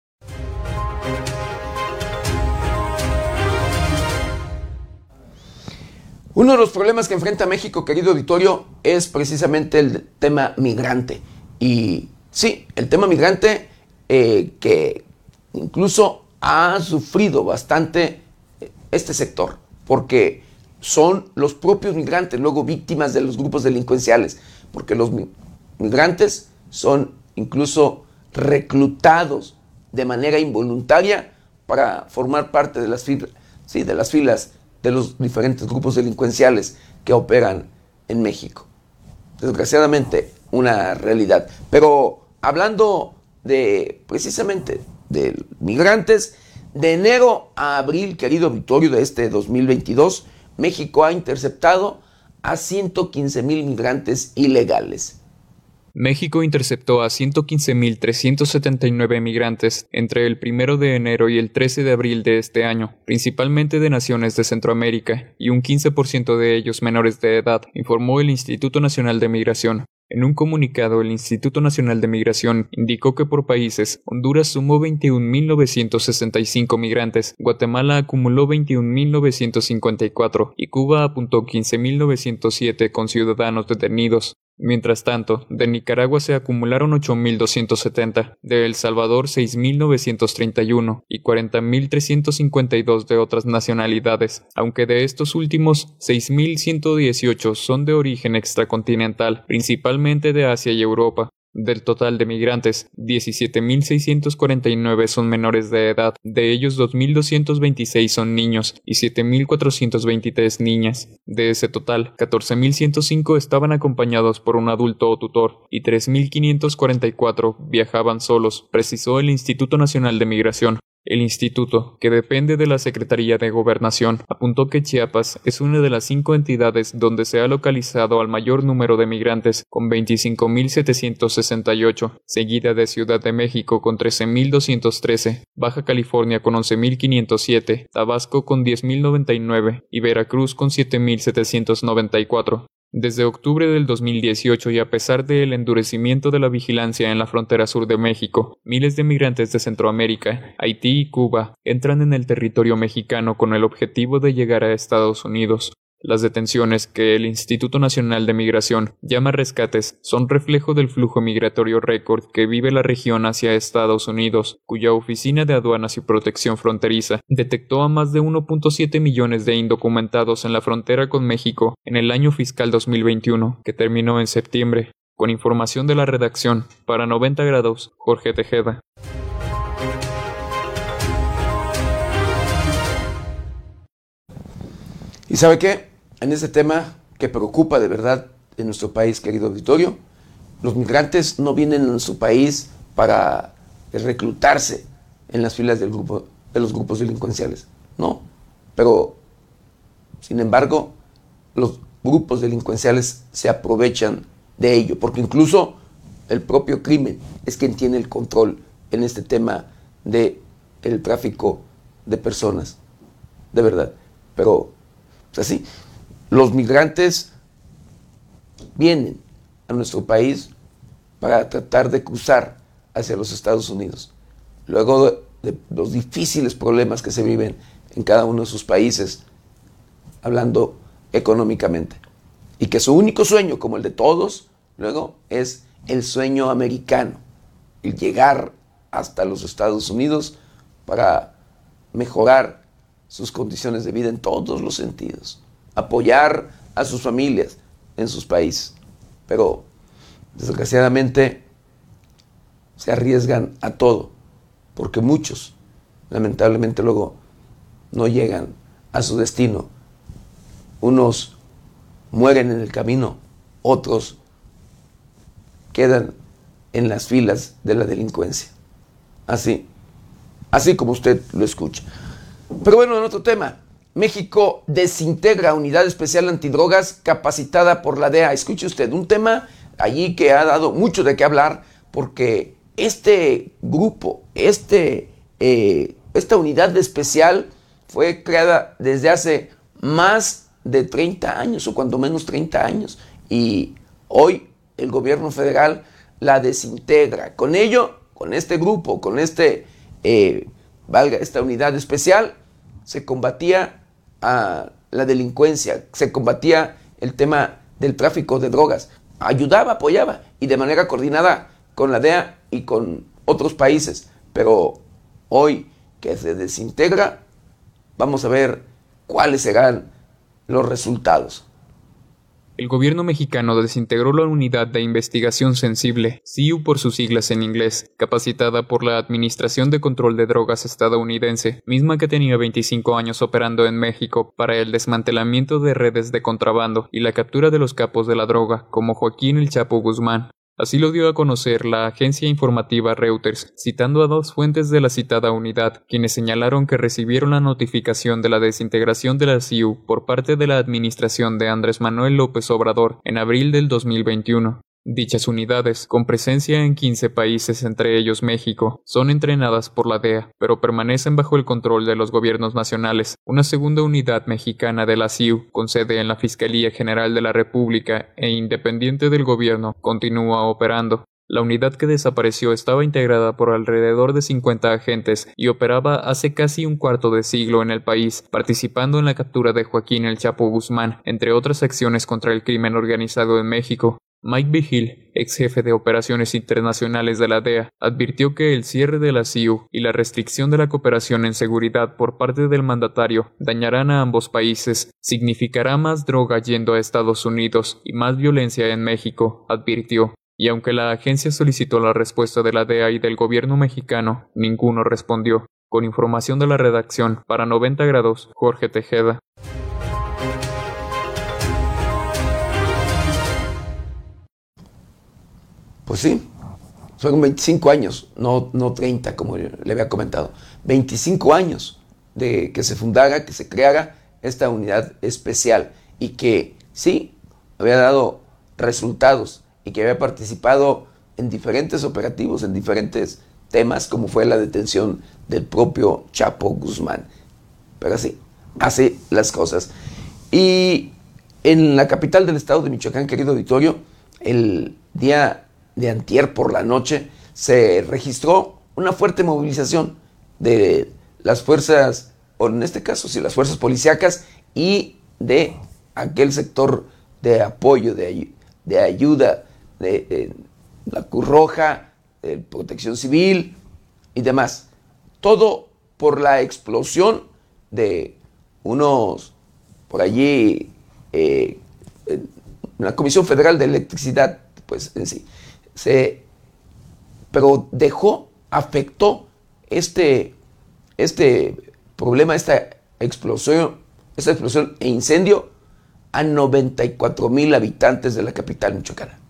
Uno de los problemas que enfrenta México, querido auditorio, es precisamente el tema migrante. Y sí, el tema migrante eh, que incluso ha sufrido bastante eh, este sector, porque son los propios migrantes luego víctimas de los grupos delincuenciales, porque los migrantes son incluso reclutados de manera involuntaria para formar parte de las sí, de las filas de los diferentes grupos delincuenciales que operan en México. Desgraciadamente, una realidad. Pero hablando de precisamente de migrantes, de enero a abril, querido Victorio, de este 2022, México ha interceptado a 115 mil migrantes ilegales. México interceptó a 115.379 migrantes entre el 1 de enero y el 13 de abril de este año, principalmente de naciones de Centroamérica, y un 15% de ellos menores de edad, informó el Instituto Nacional de Migración. En un comunicado, el Instituto Nacional de Migración indicó que por países, Honduras sumó 21.965 migrantes, Guatemala acumuló 21.954 y Cuba apuntó 15.907 con ciudadanos detenidos. Mientras tanto, de Nicaragua se acumularon 8.270, de El Salvador 6.931 y 40.352 de otras nacionalidades, aunque de estos últimos 6.118 son de origen extracontinental, principalmente de Asia y Europa. Del total de migrantes, 17.649 son menores de edad, de ellos 2.226 son niños y 7.423 niñas. De ese total, 14.105 estaban acompañados por un adulto o tutor y 3.544 viajaban solos, precisó el Instituto Nacional de Migración. El instituto, que depende de la Secretaría de Gobernación, apuntó que Chiapas es una de las cinco entidades donde se ha localizado al mayor número de migrantes, con 25.768, seguida de Ciudad de México con 13.213, Baja California con 11.507, Tabasco con 10.099 y Veracruz con 7.794. Desde octubre del 2018 y a pesar del endurecimiento de la vigilancia en la frontera sur de México, miles de migrantes de Centroamérica, Haití y Cuba entran en el territorio mexicano con el objetivo de llegar a Estados Unidos. Las detenciones que el Instituto Nacional de Migración llama rescates son reflejo del flujo migratorio récord que vive la región hacia Estados Unidos, cuya Oficina de Aduanas y Protección Fronteriza detectó a más de 1.7 millones de indocumentados en la frontera con México en el año fiscal 2021, que terminó en septiembre. Con información de la redacción, para 90 grados, Jorge Tejeda. ¿Y sabe qué? En este tema que preocupa de verdad en nuestro país, querido auditorio. Los migrantes no vienen a su país para reclutarse en las filas del de los grupos delincuenciales, no. Pero, sin embargo, los grupos delincuenciales se aprovechan de ello, porque incluso el propio crimen es quien tiene el control en este tema de el tráfico de personas, de verdad. Pero, es así. Los migrantes vienen a nuestro país para tratar de cruzar hacia los Estados Unidos. Luego de, los difíciles problemas que se viven en cada uno de sus países, hablando económicamente. Y que su único sueño, como el de todos, luego es el sueño americano, el llegar hasta los Estados Unidos para mejorar sus condiciones de vida en todos los sentidos apoyar a sus familias en sus países. Pero desgraciadamente se arriesgan a todo, porque muchos lamentablemente luego no llegan a su destino. Unos mueren en el camino, otros quedan en las filas de la delincuencia. Así, así como usted lo escucha. Pero bueno, en otro tema, México desintegra unidad especial antidrogas capacitada por la DEA. Escuche usted, un tema allí que ha dado mucho de qué hablar porque este grupo, este, eh, esta unidad especial fue creada desde hace más de 30 años o cuando menos 30 años y hoy el gobierno federal la desintegra. Con ello, con este grupo, con este, eh, valga, esta unidad especial, se combatía a la delincuencia, se combatía el tema del tráfico de drogas, ayudaba, apoyaba y de manera coordinada con la DEA y con otros países. Pero hoy que se desintegra, vamos a ver cuáles serán los resultados. El gobierno mexicano desintegró la Unidad de Investigación Sensible, CIU por sus siglas en inglés, capacitada por la Administración de Control de Drogas estadounidense, misma que tenía 25 años operando en México para el desmantelamiento de redes de contrabando y la captura de los capos de la droga, como Joaquín El Chapo Guzmán, Así lo dio a conocer la agencia informativa Reuters, citando a dos fuentes de la citada unidad, quienes señalaron que recibieron la notificación de la desintegración de la CIU por parte de la administración de Andrés Manuel López Obrador en abril del 2021. Dichas unidades, con presencia en 15 países entre ellos México, son entrenadas por la DEA, pero permanecen bajo el control de los gobiernos nacionales. Una segunda unidad mexicana de la CIU, con sede en la Fiscalía General de la República e independiente del gobierno, continúa operando. La unidad que desapareció estaba integrada por alrededor de 50 agentes y operaba hace casi un cuarto de siglo en el país, participando en la captura de Joaquín El Chapo Guzmán, entre otras acciones contra el crimen organizado en México. Mike Vigil, ex jefe de operaciones internacionales de la DEA, advirtió que el cierre de la CIU y la restricción de la cooperación en seguridad por parte del mandatario dañarán a ambos países, significará más droga yendo a Estados Unidos y más violencia en México, advirtió. Y aunque la agencia solicitó la respuesta de la DEA y del gobierno mexicano, ninguno respondió. Con información de la redacción, para 90 grados, Jorge Tejeda. Pues sí, son 25 años, no, no 30 como le había comentado. 25 años de que se fundara, que se creara esta unidad especial y que sí, había dado resultados y que había participado en diferentes operativos, en diferentes temas, como fue la detención del propio Chapo Guzmán. Pero así, hace las cosas. Y en la capital del estado de Michoacán, querido auditorio, el día de antier por la noche, se registró una fuerte movilización de las fuerzas, o en este caso, sí, las fuerzas policíacas y de aquel sector de apoyo, de, de ayuda, de, la Cruz Roja, de Protección Civil y demás. Todo por la explosión de unos, por allí, eh, la Comisión Federal de Electricidad, pues en sí, se, pero dejó, afectó este, este problema, esta explosión, esta explosión e incendio a 94 mil habitantes de la capital michoacana.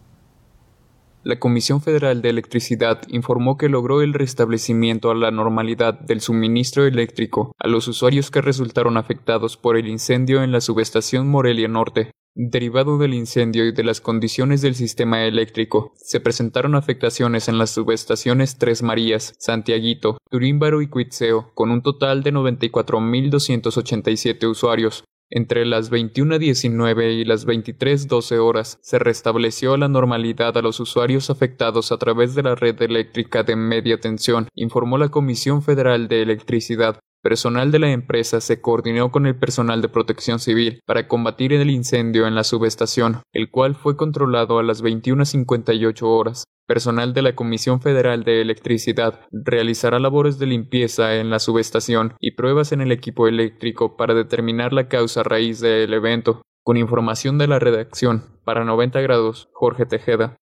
La Comisión Federal de Electricidad informó que logró el restablecimiento a la normalidad del suministro eléctrico a los usuarios que resultaron afectados por el incendio en la subestación Morelia Norte, Derivado del incendio y de las condiciones del sistema eléctrico, se presentaron afectaciones en las subestaciones Tres Marías, Santiaguito, Turímbaro y Cuitzeo, con un total de 94.287 usuarios. Entre las 21.19 y las 23.12 horas se restableció la normalidad a los usuarios afectados a través de la red eléctrica de media tensión, informó la Comisión Federal de Electricidad. Personal de la empresa se coordinó con el personal de protección civil para combatir el incendio en la subestación, el cual fue controlado a las 21.58 horas. Personal de la Comisión Federal de Electricidad realizará labores de limpieza en la subestación y pruebas en el equipo eléctrico para determinar la causa raíz del evento. Con información de la redacción, para 90 grados, Jorge Tejeda.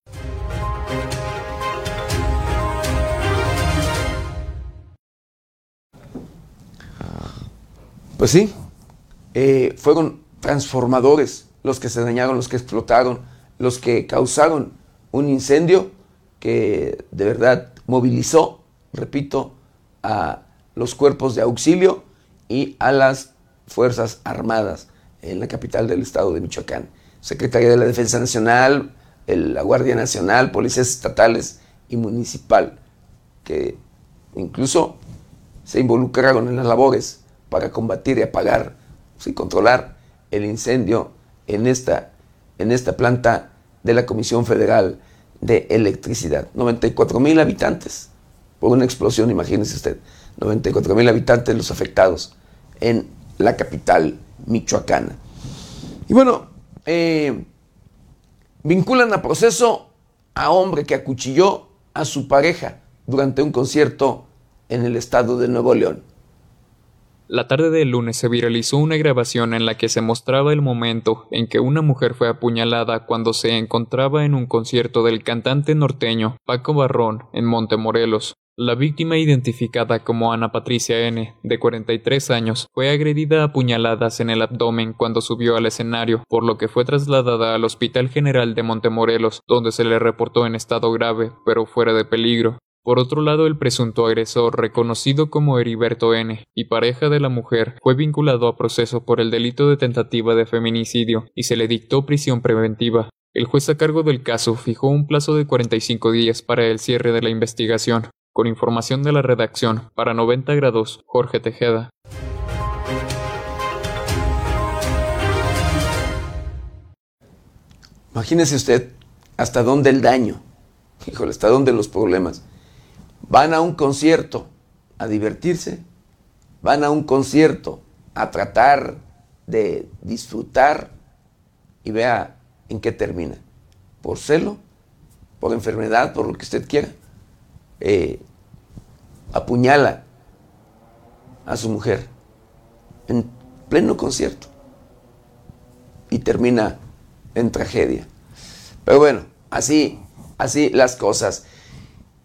Pues sí, eh, fueron transformadores los que se dañaron, los que explotaron, los que causaron un incendio que de verdad movilizó, repito, a los cuerpos de auxilio y a las Fuerzas Armadas en la capital del estado de Michoacán. Secretaría de la Defensa Nacional, la Guardia Nacional, policías estatales y municipal, que incluso se involucraron en las labores para combatir y apagar y controlar el incendio en esta, en esta planta de la Comisión Federal de Electricidad. 94 mil habitantes por una explosión, imagínese usted. 94 mil habitantes los afectados en la capital michoacana. Y bueno, eh, vinculan a proceso a hombre que acuchilló a su pareja durante un concierto en el estado de Nuevo León. La tarde del lunes se viralizó una grabación en la que se mostraba el momento en que una mujer fue apuñalada cuando se encontraba en un concierto del cantante norteño Paco Barrón en Montemorelos. La víctima, identificada como Ana Patricia N., de 43 años, fue agredida a puñaladas en el abdomen cuando subió al escenario, por lo que fue trasladada al Hospital General de Montemorelos, donde se le reportó en estado grave, pero fuera de peligro. Por otro lado, el presunto agresor, reconocido como Heriberto N. y pareja de la mujer, fue vinculado a proceso por el delito de tentativa de feminicidio y se le dictó prisión preventiva. El juez a cargo del caso fijó un plazo de 45 días para el cierre de la investigación. Con información de la redacción, para 90 grados, Jorge Tejeda. Imagínese usted hasta dónde el daño, híjole, hasta dónde los problemas. Van a un concierto a divertirse, van a un concierto a tratar de disfrutar y vea en qué termina. Por celo, por enfermedad, por lo que usted quiera. Eh, apuñala a su mujer en pleno concierto y termina en tragedia. Pero bueno, así, así las cosas.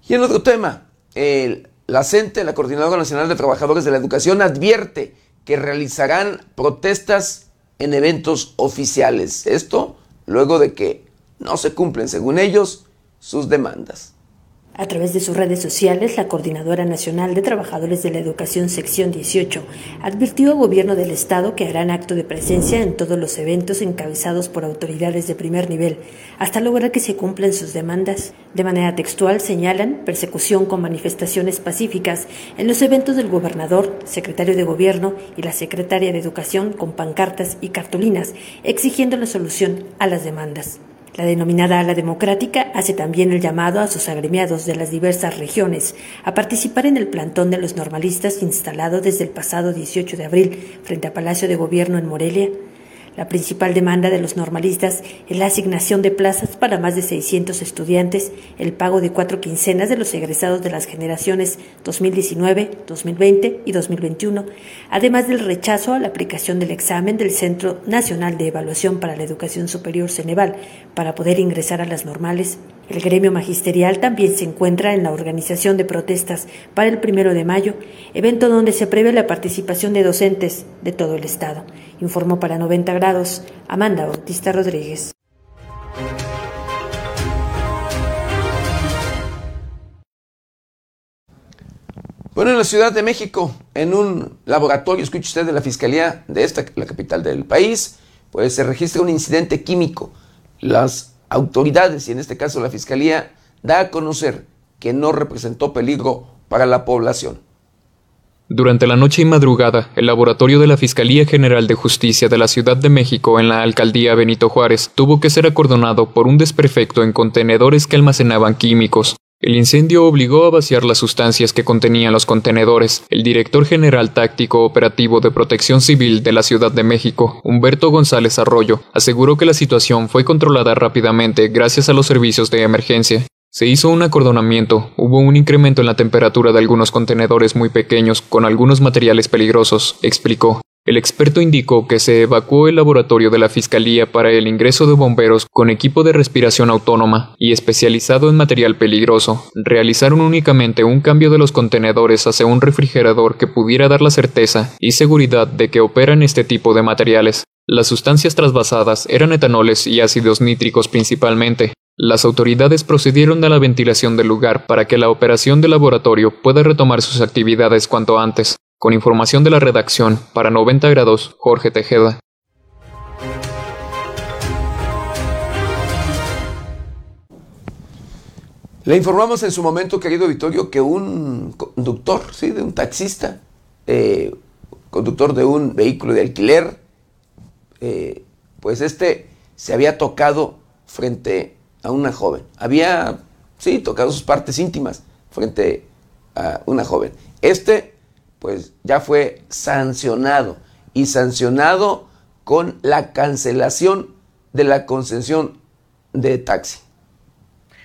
Y en otro tema, la CENTE, la Coordinadora Nacional de Trabajadores de la Educación, advierte que realizarán protestas en eventos oficiales. Esto luego de que no se cumplen, según ellos, sus demandas. A través de sus redes sociales, la Coordinadora Nacional de Trabajadores de la Educación Sección 18 advirtió al Gobierno del Estado que harán acto de presencia en todos los eventos encabezados por autoridades de primer nivel, hasta lograr que se cumplan sus demandas. De manera textual señalan persecución con manifestaciones pacíficas en los eventos del gobernador, secretario de Gobierno y la secretaria de Educación con pancartas y cartulinas exigiendo la solución a las demandas. La denominada ala democrática hace también el llamado a sus agremiados de las diversas regiones a participar en el plantón de los normalistas instalado desde el pasado 18 de abril frente a Palacio de Gobierno en Morelia la principal demanda de los normalistas es la asignación de plazas para más de 600 estudiantes, el pago de cuatro quincenas de los egresados de las generaciones 2019, 2020 y 2021, además del rechazo a la aplicación del examen del Centro Nacional de Evaluación para la Educación Superior Ceneval para poder ingresar a las normales. El gremio magisterial también se encuentra en la organización de protestas para el primero de mayo, evento donde se prevé la participación de docentes de todo el Estado informó para 90 grados Amanda Bautista Rodríguez. Bueno, en la Ciudad de México, en un laboratorio, escuche usted, de la Fiscalía de esta, la capital del país, pues se registra un incidente químico. Las autoridades, y en este caso la Fiscalía, da a conocer que no representó peligro para la población. Durante la noche y madrugada, el laboratorio de la Fiscalía General de Justicia de la Ciudad de México en la alcaldía Benito Juárez tuvo que ser acordonado por un desperfecto en contenedores que almacenaban químicos. El incendio obligó a vaciar las sustancias que contenían los contenedores. El director general táctico operativo de Protección Civil de la Ciudad de México, Humberto González Arroyo, aseguró que la situación fue controlada rápidamente gracias a los servicios de emergencia. Se hizo un acordonamiento, hubo un incremento en la temperatura de algunos contenedores muy pequeños con algunos materiales peligrosos, explicó. El experto indicó que se evacuó el laboratorio de la Fiscalía para el ingreso de bomberos con equipo de respiración autónoma y especializado en material peligroso. Realizaron únicamente un cambio de los contenedores hacia un refrigerador que pudiera dar la certeza y seguridad de que operan este tipo de materiales. Las sustancias trasvasadas eran etanoles y ácidos nítricos principalmente, las autoridades procedieron a la ventilación del lugar para que la operación del laboratorio pueda retomar sus actividades cuanto antes. Con información de la redacción, para 90 grados, Jorge Tejeda. Le informamos en su momento, querido Vittorio, que un conductor, sí, de un taxista, eh, conductor de un vehículo de alquiler, eh, pues este se había tocado frente a una joven. Había, sí, tocado sus partes íntimas frente a una joven. Este, pues ya fue sancionado y sancionado con la cancelación de la concesión de taxi.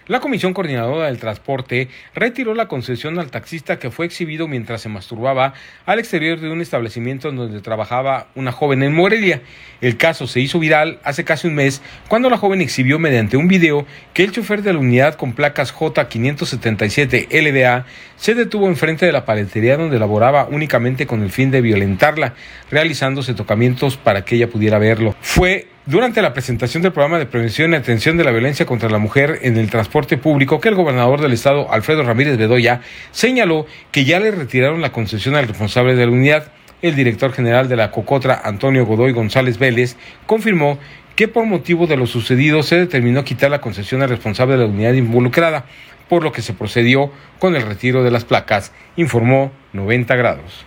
La Comisión Coordinadora del Transporte retiró la concesión al taxista que fue exhibido mientras se masturbaba al exterior de un establecimiento en donde trabajaba una joven en Morelia. El caso se hizo viral hace casi un mes cuando la joven exhibió mediante un video que el chofer de la unidad con placas J577 LDA se detuvo enfrente de la paletería donde laboraba únicamente con el fin de violentarla, realizándose tocamientos para que ella pudiera verlo. Fue durante la presentación del programa de prevención y atención de la violencia contra la mujer en el transporte público que el gobernador del estado, Alfredo Ramírez Bedoya, señaló que ya le retiraron la concesión al responsable de la unidad. El director general de la Cocotra, Antonio Godoy González Vélez, confirmó que por motivo de lo sucedido se determinó quitar la concesión al responsable de la unidad involucrada, por lo que se procedió con el retiro de las placas, informó 90 grados.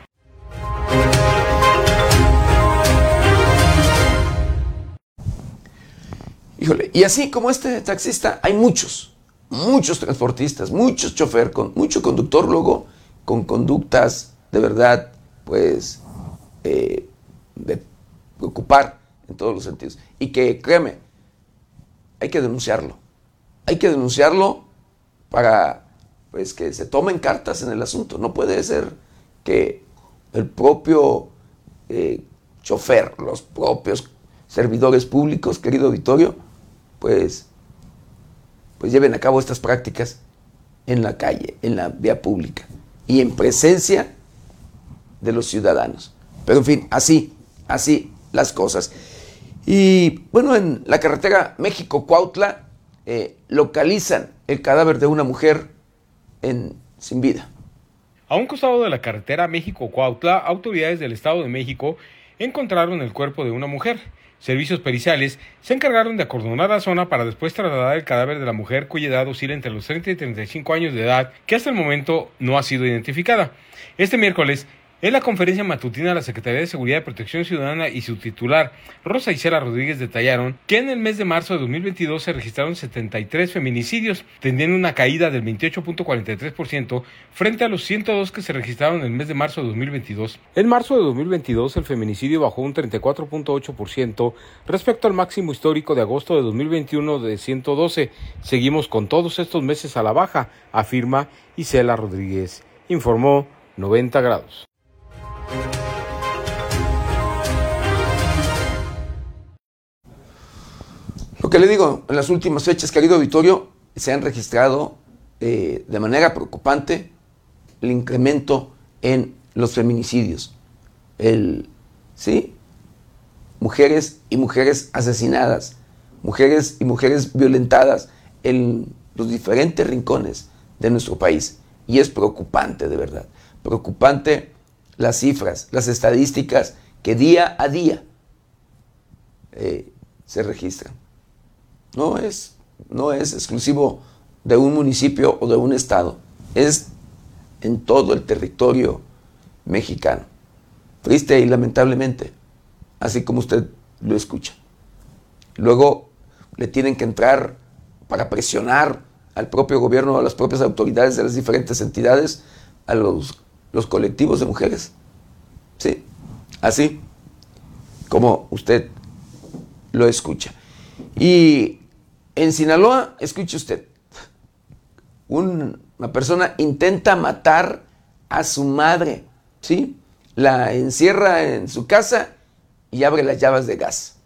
Híjole, y así como este taxista, hay muchos, muchos transportistas, muchos chofer, con, mucho conductor luego con conductas de verdad, pues, eh, de preocupar en todos los sentidos. Y que, créeme, hay que denunciarlo. Hay que denunciarlo para, pues, que se tomen cartas en el asunto. No puede ser que el propio eh, chofer, los propios servidores públicos, querido auditorio, pues, pues lleven a cabo estas prácticas en la calle, en la vía pública y en presencia de los ciudadanos. Pero en fin, así, así las cosas. Y bueno, en la carretera México-Cuautla eh, localizan el cadáver de una mujer en, sin vida. A un costado de la carretera México-Cuautla, autoridades del Estado de México encontraron el cuerpo de una mujer. Servicios periciales se encargaron de acordonar la zona para después trasladar el cadáver de la mujer cuya edad oscila entre los 30 y 35 años de edad, que hasta el momento no ha sido identificada. Este miércoles, en la conferencia matutina, la Secretaría de Seguridad y Protección Ciudadana y su titular, Rosa Isela Rodríguez, detallaron que en el mes de marzo de 2022 se registraron 73 feminicidios, tendiendo una caída del 28.43% frente a los 102 que se registraron en el mes de marzo de 2022. En marzo de 2022, el feminicidio bajó un 34.8% respecto al máximo histórico de agosto de 2021 de 112. Seguimos con todos estos meses a la baja, afirma Isela Rodríguez. Informó 90 grados. Lo que le digo, en las últimas fechas, querido auditorio, se han registrado eh, de manera preocupante el incremento en los feminicidios. El, ¿sí? Mujeres y mujeres asesinadas, mujeres y mujeres violentadas en los diferentes rincones de nuestro país. Y es preocupante, de verdad. Preocupante las cifras, las estadísticas que día a día eh, se registran. No es, no es exclusivo de un municipio o de un estado, es en todo el territorio mexicano. Triste y lamentablemente, así como usted lo escucha. Luego le tienen que entrar para presionar al propio gobierno, a las propias autoridades de las diferentes entidades, a los los colectivos de mujeres. Sí, así como usted lo escucha. Y en Sinaloa, escuche usted, una persona intenta matar a su madre, ¿sí? La encierra en su casa y abre las llaves de gas.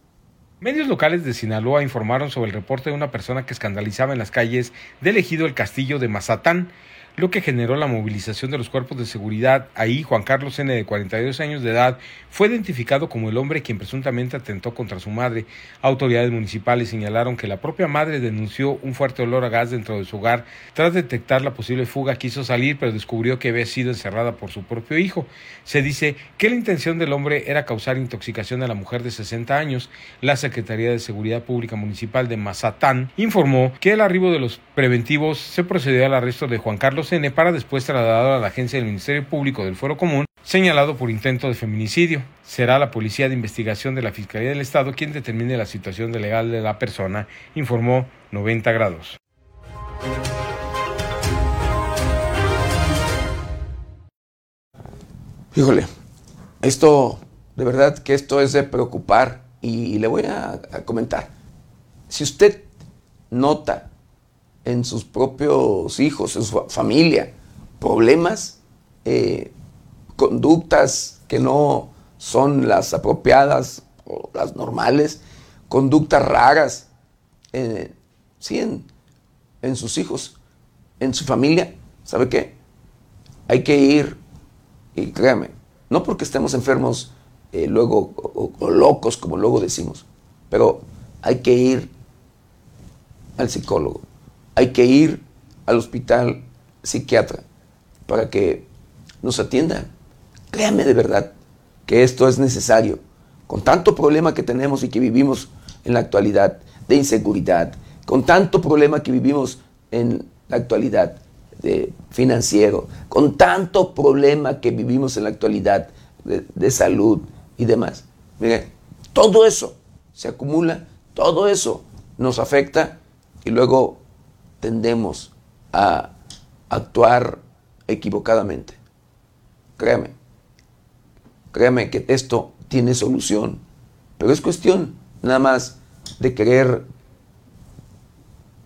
Medios locales de Sinaloa informaron sobre el reporte de una persona que escandalizaba en las calles del ejido El Castillo de Mazatán lo que generó la movilización de los cuerpos de seguridad. Ahí Juan Carlos N., de 42 años de edad, fue identificado como el hombre quien presuntamente atentó contra su madre. Autoridades municipales señalaron que la propia madre denunció un fuerte olor a gas dentro de su hogar. Tras detectar la posible fuga, quiso salir, pero descubrió que había sido encerrada por su propio hijo. Se dice que la intención del hombre era causar intoxicación a la mujer de 60 años. La Secretaría de Seguridad Pública Municipal de Mazatán informó que el arribo de los preventivos se procedió al arresto de Juan Carlos Para después trasladado a la agencia del Ministerio Público del Foro Común, señalado por intento de feminicidio. Será la Policía de Investigación de la Fiscalía del Estado quien determine la situación legal de la persona, informó 90 grados. Híjole, esto, de verdad que esto es de preocupar y le voy a, comentar. Si usted nota en sus propios hijos, en su familia, problemas, eh, conductas que no son las apropiadas o las normales, conductas raras, eh, sí, en, sus hijos, en su familia, ¿sabe qué? Hay que ir, y créame, no porque estemos enfermos eh, luego o, locos, como luego decimos, pero hay que ir al psicólogo, hay que ir al hospital psiquiatra para que nos atiendan. Créame de verdad que esto es necesario. Con tanto problema que tenemos y que vivimos en la actualidad de inseguridad, con tanto problema que vivimos en la actualidad de financiero, con tanto problema que vivimos en la actualidad de, de salud y demás. Miren, todo eso se acumula, todo eso nos afecta y luego tendemos a actuar equivocadamente. Créame, créame que esto tiene solución, pero es cuestión nada más de querer,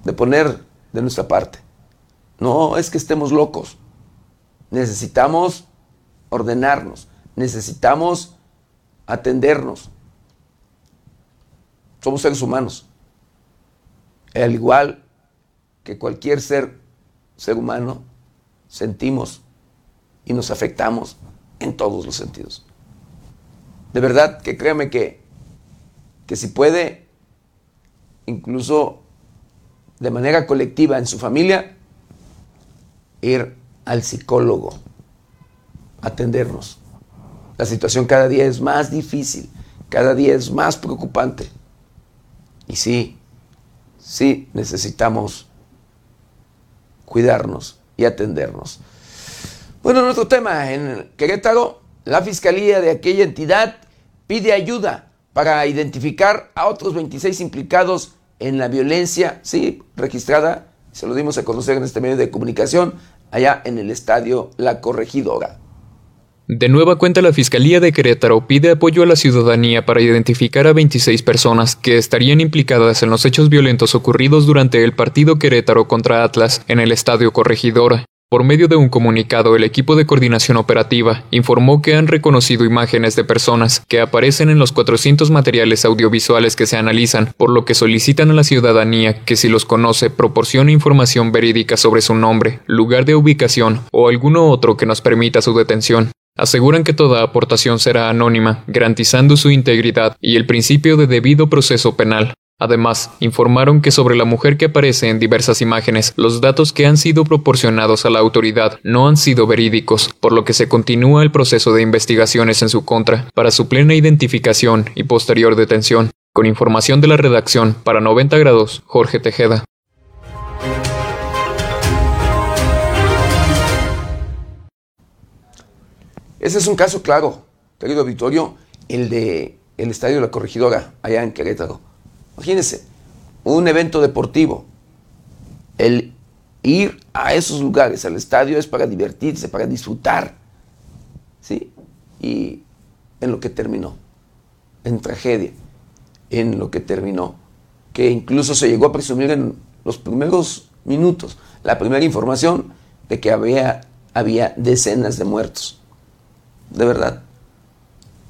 de poner de nuestra parte. No es que estemos locos, necesitamos ordenarnos, necesitamos atendernos. Somos seres humanos. Al igual que cualquier ser, ser humano, sentimos y nos afectamos en todos los sentidos. De verdad que créame que, que si puede, incluso de manera colectiva en su familia, ir al psicólogo, atendernos. La situación cada día es más difícil, cada día es más preocupante. Y sí, sí necesitamos cuidarnos y atendernos. Bueno, nuestro tema en Querétaro, la fiscalía de aquella entidad pide ayuda para identificar a otros 26 implicados en la violencia, sí, registrada, se lo dimos a conocer en este medio de comunicación, allá en el estadio La Corregidora. De nueva cuenta, la Fiscalía de Querétaro pide apoyo a la ciudadanía para identificar a 26 personas que estarían implicadas en los hechos violentos ocurridos durante el partido Querétaro contra Atlas en el Estadio Corregidora. Por medio de un comunicado, el equipo de coordinación operativa informó que han reconocido imágenes de personas que aparecen en los 400 materiales audiovisuales que se analizan, por lo que solicitan a la ciudadanía que si los conoce proporcione información verídica sobre su nombre, lugar de ubicación o alguno otro que nos permita su detención. Aseguran que toda aportación será anónima, garantizando su integridad y el principio de debido proceso penal. Además, informaron que sobre la mujer que aparece en diversas imágenes, los datos que han sido proporcionados a la autoridad no han sido verídicos, por lo que se continúa el proceso de investigaciones en su contra para su plena identificación y posterior detención. Con información de la redacción para 90 grados, Jorge Tejeda. Ese es un caso claro, querido auditorio, el de el Estadio de la Corregidora, allá en Querétaro. Imagínense, un evento deportivo. El ir a esos lugares, al estadio, es para divertirse, para disfrutar. ¿Sí? Y en lo que terminó, en tragedia, en lo que terminó, que incluso se llegó a presumir en los primeros minutos, la primera información de que había, había decenas de muertos de verdad.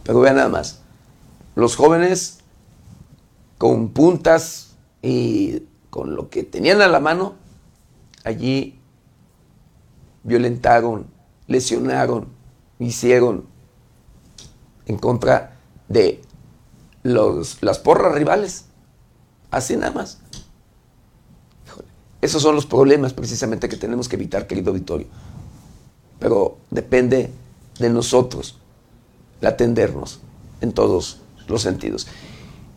Pero vean nada más, los jóvenes con puntas y con lo que tenían a la mano, allí violentaron, lesionaron, hicieron en contra de los, las porras rivales. Así nada más. Esos son los problemas precisamente que tenemos que evitar, querido auditorio. Pero depende de nosotros el atendernos en todos los sentidos.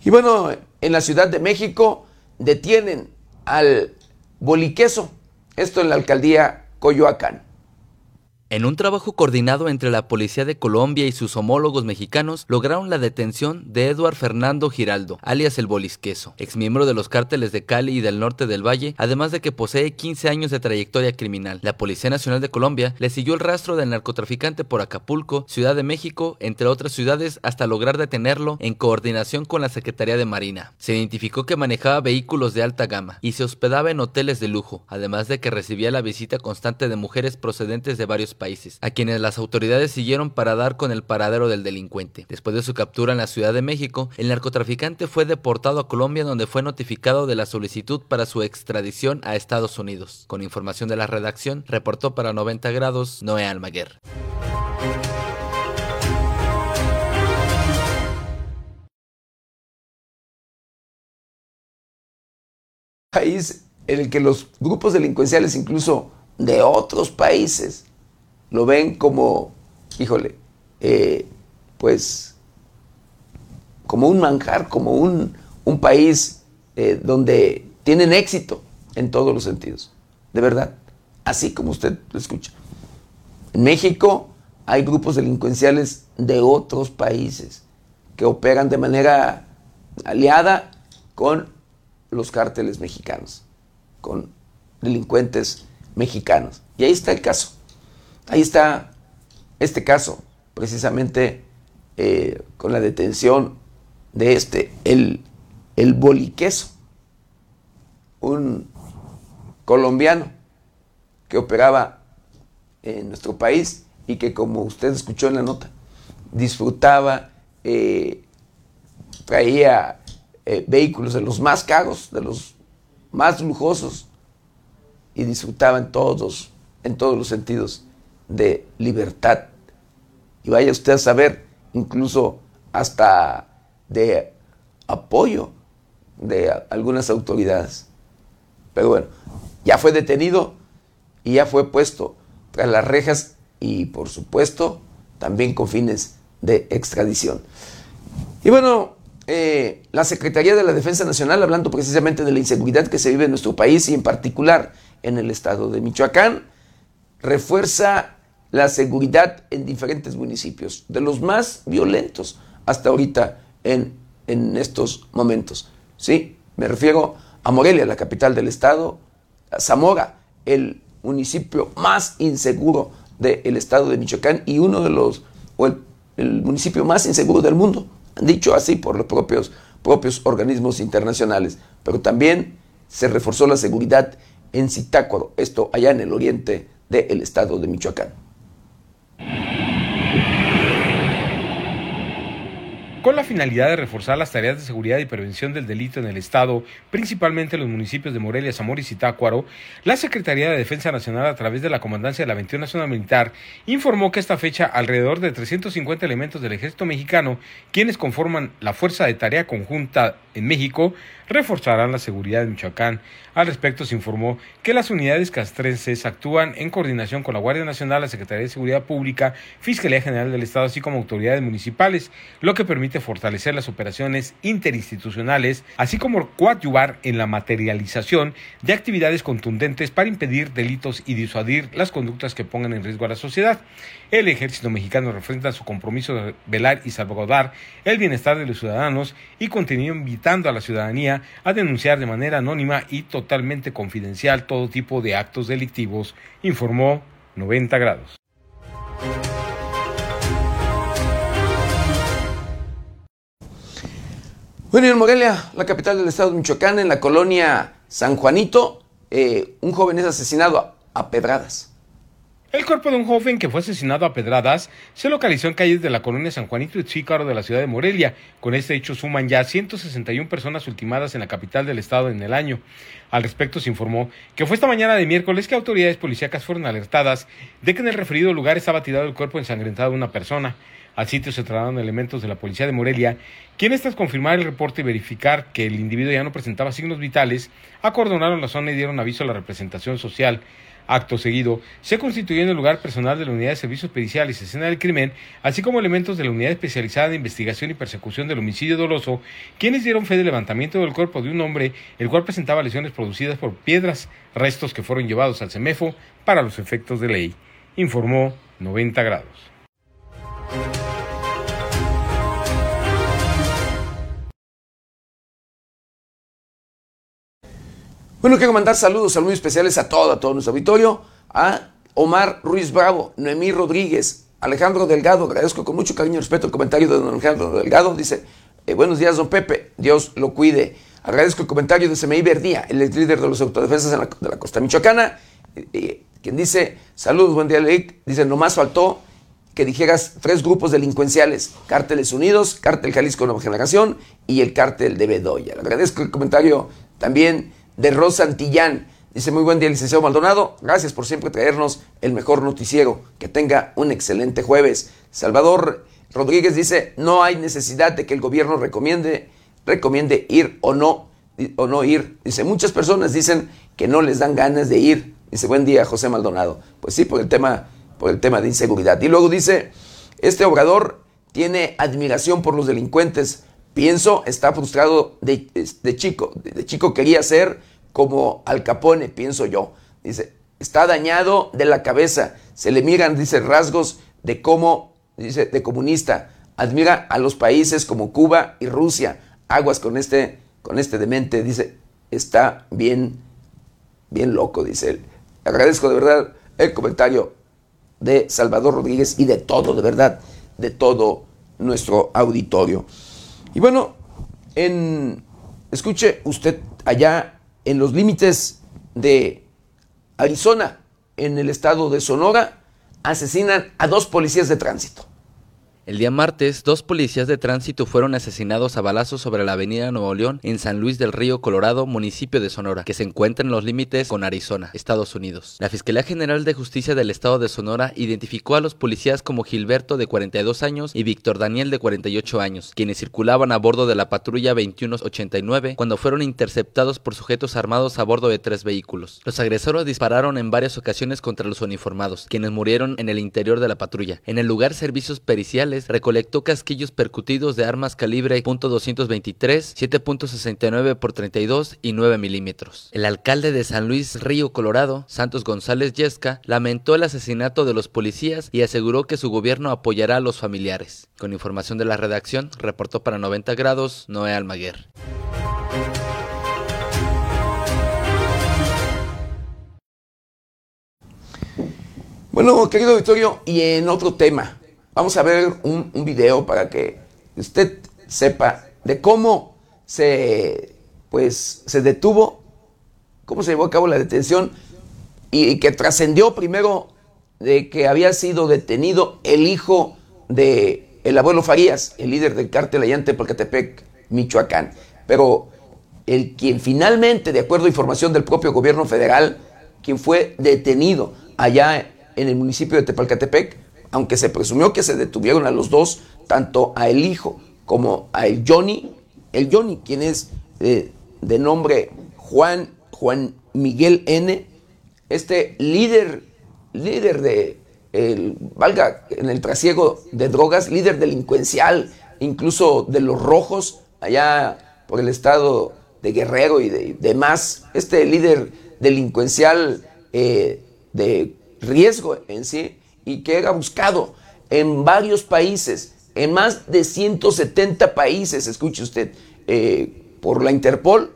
Y bueno, en la Ciudad de México detienen al boliqueso, esto en la alcaldía Coyoacán. En un trabajo coordinado entre la Policía de Colombia y sus homólogos mexicanos, lograron la detención de Eduard Fernando Giraldo, alias el Bolisqueso, exmiembro de los cárteles de Cali y del norte del Valle, además de que posee 15 años de trayectoria criminal. La Policía Nacional de Colombia le siguió el rastro del narcotraficante por Acapulco, Ciudad de México, entre otras ciudades, hasta lograr detenerlo en coordinación con la Secretaría de Marina. Se identificó que manejaba vehículos de alta gama y se hospedaba en hoteles de lujo, además de que recibía la visita constante de mujeres procedentes de varios países, a quienes las autoridades siguieron para dar con el paradero del delincuente. Después de su captura en la Ciudad de México, el narcotraficante fue deportado a Colombia donde fue notificado de la solicitud para su extradición a Estados Unidos. Con información de la redacción, reportó para 90 grados Noé Almaguer. País en el que los grupos delincuenciales, incluso de otros países, lo ven como, híjole, eh, pues como un manjar, como un, país eh, donde tienen éxito en todos los sentidos, de verdad, así como usted lo escucha. En México hay grupos delincuenciales de otros países que operan de manera aliada con los cárteles mexicanos, con delincuentes mexicanos. Y ahí está el caso. Ahí está este caso, precisamente eh, con la detención de este, el, el boliqueso, un colombiano que operaba en nuestro país y que como usted escuchó en la nota, disfrutaba, eh, traía eh, vehículos de los más caros, de los más lujosos y disfrutaba en todos, en todos los sentidos de libertad. Y vaya usted a saber, incluso hasta de apoyo de algunas autoridades. Pero bueno, ya fue detenido y ya fue puesto tras las rejas y por supuesto también con fines de extradición. Y bueno, eh, la Secretaría de la Defensa Nacional, hablando precisamente de la inseguridad que se vive en nuestro país y en particular en el estado de Michoacán, refuerza la seguridad en diferentes municipios, de los más violentos hasta ahorita en, en estos momentos. ¿Sí? Me refiero a Morelia, la capital del estado, Zamora, el municipio más inseguro del estado de Michoacán y uno de los, o el, municipio más inseguro del mundo, dicho así por los propios, propios organismos internacionales. Pero también se reforzó la seguridad en Zitácuaro, esto allá en el oriente del estado de Michoacán. you con la finalidad de reforzar las tareas de seguridad y prevención del delito en el Estado, principalmente en los municipios de Morelia, Zamora y Zitácuaro, la Secretaría de Defensa Nacional, a través de la Comandancia de la 21 Nacional Militar, informó que esta fecha alrededor de 350 elementos del Ejército Mexicano, quienes conforman la Fuerza de Tarea Conjunta en México, reforzarán la seguridad en Michoacán. Al respecto se informó que las unidades castrenses actúan en coordinación con la Guardia Nacional, la Secretaría de Seguridad Pública, Fiscalía General del Estado, así como autoridades municipales, lo que permite fortalecer las operaciones interinstitucionales, así como coadyuvar en la materialización de actividades contundentes para impedir delitos y disuadir las conductas que pongan en riesgo a la sociedad. El ejército mexicano refrenda su compromiso de velar y salvaguardar el bienestar de los ciudadanos y continúa invitando a la ciudadanía a denunciar de manera anónima y totalmente confidencial todo tipo de actos delictivos, informó 90 grados. Bueno, en Morelia, la capital del estado de Michoacán, en la colonia San Juanito, eh, un joven es asesinado a, pedradas. El cuerpo de un joven que fue asesinado a pedradas se localizó en calles de la colonia San Juanito y Chícaro de la ciudad de Morelia. Con este hecho suman ya 161 personas ultimadas en la capital del estado en el año. Al respecto se informó que fue esta mañana de miércoles que autoridades policíacas fueron alertadas de que en el referido lugar estaba tirado el cuerpo ensangrentado de una persona. Al sitio se trasladaron elementos de la policía de Morelia, quienes tras confirmar el reporte y verificar que el individuo ya no presentaba signos vitales, acordonaron la zona y dieron aviso a la representación social. Acto seguido, se constituyó en el lugar personal de la Unidad de Servicios Periciales Escena del Crimen, así como elementos de la Unidad Especializada de Investigación y Persecución del Homicidio Doloso, quienes dieron fe del levantamiento del cuerpo de un hombre, el cual presentaba lesiones producidas por piedras, restos que fueron llevados al CEMEFO para los efectos de ley. Informó 90 grados. Bueno, quiero mandar saludos, saludos especiales a todo, a todo nuestro auditorio, a Omar Ruiz Bravo, Noemí Rodríguez, Alejandro Delgado, agradezco con mucho cariño y respeto el comentario de don Alejandro Delgado, dice, eh, buenos días don Pepe, Dios lo cuide. Agradezco el comentario de Semei Verdía, el líder de los autodefensas de la costa michoacana, eh, eh, quien dice, saludos, buen día, Leik, dice, nomás faltó que dijeras tres grupos delincuenciales, Cárteles Unidos, Cártel Jalisco Nueva Generación y el Cártel de Bedoya. Agradezco el comentario también de Rosa Antillán. Dice, muy buen día, licenciado Maldonado. Gracias por siempre traernos el mejor noticiero. Que tenga un excelente jueves. Salvador Rodríguez dice, no hay necesidad de que el gobierno recomiende, recomiende ir o no, o no ir. Dice, muchas personas dicen que no les dan ganas de ir. Dice, buen día, José Maldonado. Pues sí, por el tema, por el tema de inseguridad. Y luego dice, este obrador tiene admiración por los delincuentes. Pienso, está frustrado de, de chico. De chico quería ser como Al Capone, pienso yo. Dice, está dañado de la cabeza. Se le miran, dice, rasgos de cómo, dice, de comunista. Admira a los países como Cuba y Rusia. Aguas con este, con este demente, dice, está bien, bien loco, dice él. Agradezco de verdad el comentario de Salvador Rodríguez y de todo, de verdad, de todo nuestro auditorio. Y bueno, en, escuche usted allá en los límites de Arizona, en el estado de Sonora, asesinan a dos policías de tránsito. El día martes, dos policías de tránsito fueron asesinados a balazos sobre la avenida Nuevo León en San Luis del Río, Colorado, municipio de Sonora, que se encuentra en los límites con Arizona, Estados Unidos. La Fiscalía General de Justicia del Estado de Sonora identificó a los policías como Gilberto de 42 años y Víctor Daniel de 48 años, quienes circulaban a bordo de la patrulla 2189 cuando fueron interceptados por sujetos armados a bordo de tres vehículos. Los agresores dispararon en varias ocasiones contra los uniformados, quienes murieron en el interior de la patrulla. En el lugar, servicios periciales recolectó casquillos percutidos de armas calibre .223, 7.69 por 32 y 9 milímetros. El alcalde de San Luis Río Colorado, Santos González Yesca, lamentó el asesinato de los policías y aseguró que su gobierno apoyará a los familiares. Con información de la redacción, reportó para 90 grados Noé Almaguer. Bueno, querido Victorio, y en otro tema, Vamos a ver un, video para que usted sepa de cómo se, pues, se detuvo, cómo se llevó a cabo la detención y, que trascendió primero de que había sido detenido el hijo de el abuelo Farías, el líder del cártel allá en Tepalcatepec, Michoacán. Pero el quien finalmente, de acuerdo a información del propio gobierno federal, quien fue detenido allá en el municipio de Tepalcatepec, aunque se presumió que se detuvieron a los dos, tanto a el hijo como a el Johnny, el Johnny, quien es eh, de nombre Juan, Juan Miguel N., este líder, líder de, el, valga, en el trasiego de drogas, líder delincuencial, incluso de los rojos, allá por el estado de Guerrero y de, demás, este líder delincuencial eh, de riesgo en sí, y que era buscado en varios países, en más de 170 países, escuche usted, eh, por la Interpol,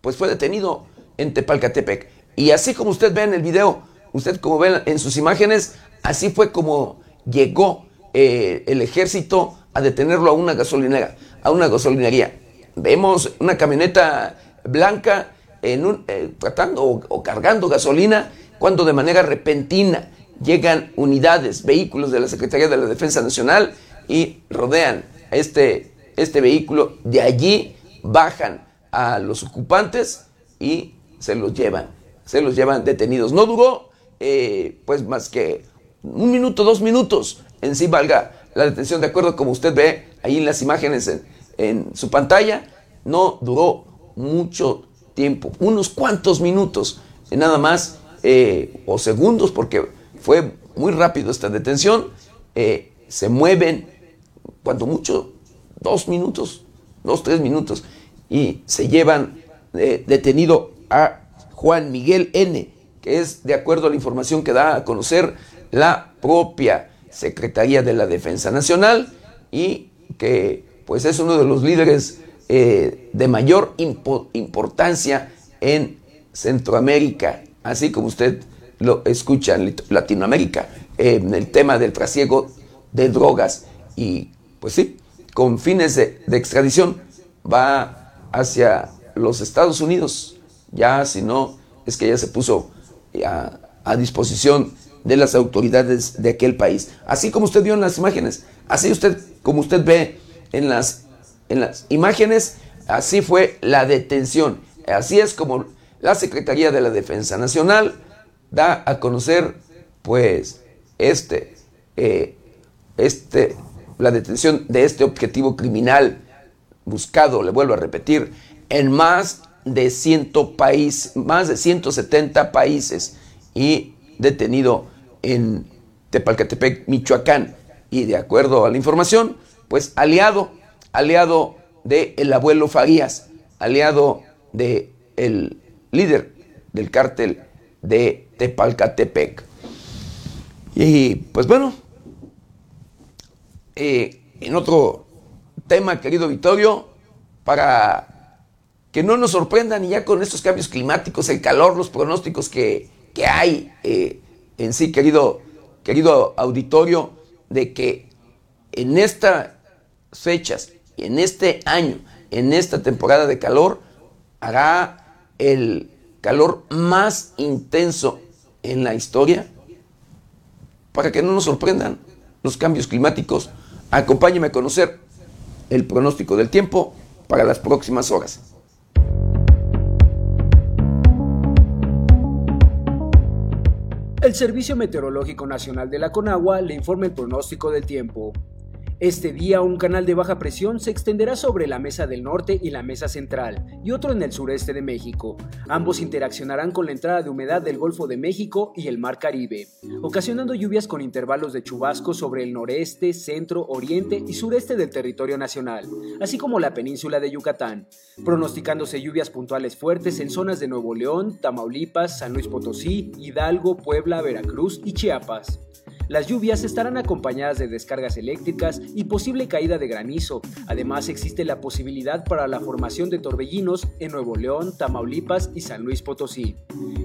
pues fue detenido en Tepalcatepec. Y así como usted ve en el video, usted como ve en sus imágenes, así fue como llegó eh, el ejército a detenerlo a una gasolinera, a una gasolinería. Vemos una camioneta blanca en un, eh, tratando o cargando gasolina cuando de manera repentina llegan unidades, vehículos de la Secretaría de la Defensa Nacional y rodean este, este vehículo. De allí bajan a los ocupantes y se los llevan, se los llevan detenidos. No duró eh, pues más que un minuto, dos minutos en sí valga la detención, de acuerdo como usted ve ahí en las imágenes en, su pantalla, no duró mucho tiempo, unos cuantos minutos, nada más, eh, o segundos, porque fue muy rápido esta detención, eh, se mueven, cuando mucho, dos minutos, dos, tres minutos, y se llevan eh, detenido a Juan Miguel N., que es de acuerdo a la información que da a conocer la propia Secretaría de la Defensa Nacional y que pues es uno de los líderes eh, de mayor importancia en Centroamérica, así como usted lo escucha en Latinoamérica, en el tema del trasiego de drogas. Y pues sí, con fines de, extradición va hacia los Estados Unidos. Ya si no, es que ya se puso a, a disposición de las autoridades de aquel país. Así como usted vio en las imágenes, así usted, como usted ve en las, en las imágenes, así fue la detención. Así es como la Secretaría de la Defensa Nacional da a conocer, pues, este, eh, este, la detención de este objetivo criminal buscado, le vuelvo a repetir, en más de, 100 país, más de 170 países y detenido en Tepalcatepec, Michoacán. Y de acuerdo a la información, pues aliado, aliado del el abuelo Farías, aliado del el líder del cártel de Tepalcatepec. Y pues bueno, eh, en otro tema, querido Vittorio, para que no nos sorprendan y ya con estos cambios climáticos, el calor, los pronósticos que, que hay, eh, en sí, querido, querido auditorio, de que en estas fechas, en este año, en esta temporada de calor, hará el calor más intenso en la historia, para que no nos sorprendan los cambios climáticos. Acompáñeme a conocer el pronóstico del tiempo para las próximas horas. El Servicio Meteorológico Nacional de la Conagua le informa el pronóstico del tiempo. Este día un canal de baja presión se extenderá sobre la mesa del norte y la mesa central, y otro en el sureste de México. Ambos interaccionarán con la entrada de humedad del Golfo de México y el Mar Caribe, ocasionando lluvias con intervalos de chubasco sobre el noreste, centro, oriente y sureste del territorio nacional, así como la península de Yucatán, pronosticándose lluvias puntuales fuertes en zonas de Nuevo León, Tamaulipas, San Luis Potosí, Hidalgo, Puebla, Veracruz y Chiapas. Las lluvias estarán acompañadas de descargas eléctricas y posible caída de granizo. Además existe la posibilidad para la formación de torbellinos en Nuevo León, Tamaulipas y San Luis Potosí.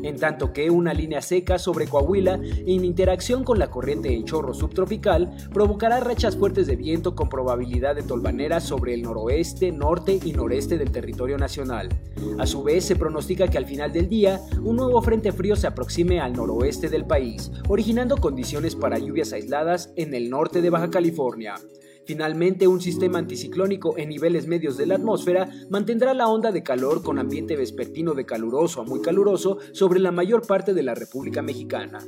En tanto que una línea seca sobre Coahuila en interacción con la corriente en chorro subtropical provocará rachas fuertes de viento con probabilidad de tolvaneras sobre el noroeste, norte y noreste del territorio nacional. A su vez se pronostica que al final del día un nuevo frente frío se aproxime al noroeste del país, originando condiciones para lluvias aisladas en el norte de Baja California. Finalmente, un sistema anticiclónico en niveles medios de la atmósfera mantendrá la onda de calor con ambiente vespertino de caluroso a muy caluroso sobre la mayor parte de la República Mexicana.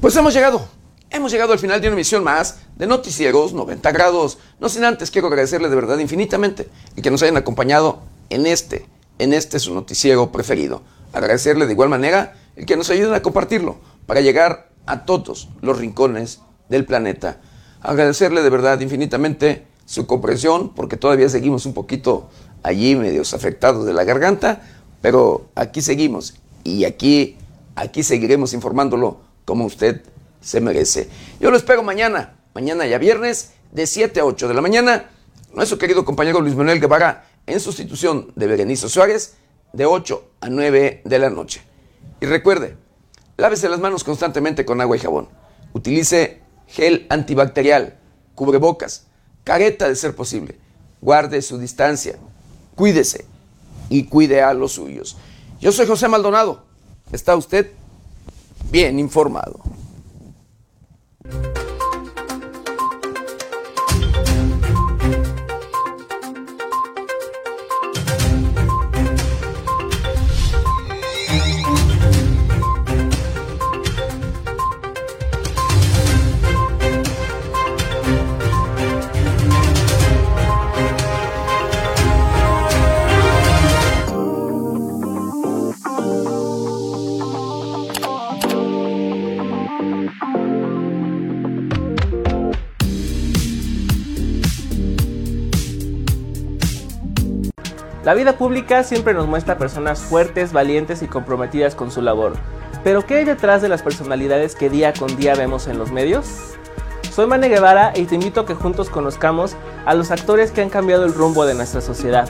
Pues hemos llegado, hemos llegado al final de una emisión más de Noticieros 90 grados. No sin antes quiero agradecerle de verdad infinitamente el que nos hayan acompañado en este, en este su noticiero preferido. Agradecerle de igual manera el que nos ayuden a compartirlo para llegar a todos los rincones del planeta. Agradecerle de verdad infinitamente su comprensión porque todavía seguimos un poquito allí medios afectados de la garganta, pero aquí seguimos y aquí, aquí seguiremos informándolo como usted se merece. Yo lo espero mañana, mañana ya viernes, de 7 a 8 de la mañana. Nuestro querido compañero Luis Manuel Guevara, en sustitución de Berenice Suárez, de 8 a 9 de la noche. Y recuerde, lávese las manos constantemente con agua y jabón. Utilice gel antibacterial, cubrebocas, careta de ser posible. Guarde su distancia, cuídese y cuide a los suyos. Yo soy José Maldonado. ¿Está usted bien informado? La vida pública siempre nos muestra personas fuertes, valientes y comprometidas con su labor. Pero ¿qué hay detrás de las personalidades que día con día vemos en los medios? Soy Mane Guevara y te invito a que juntos conozcamos a los actores que han cambiado el rumbo de nuestra sociedad.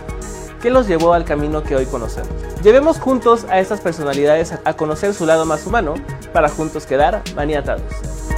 ¿Qué los llevó al camino que hoy conocemos? Llevemos juntos a estas personalidades a conocer su lado más humano para juntos quedar maniatados.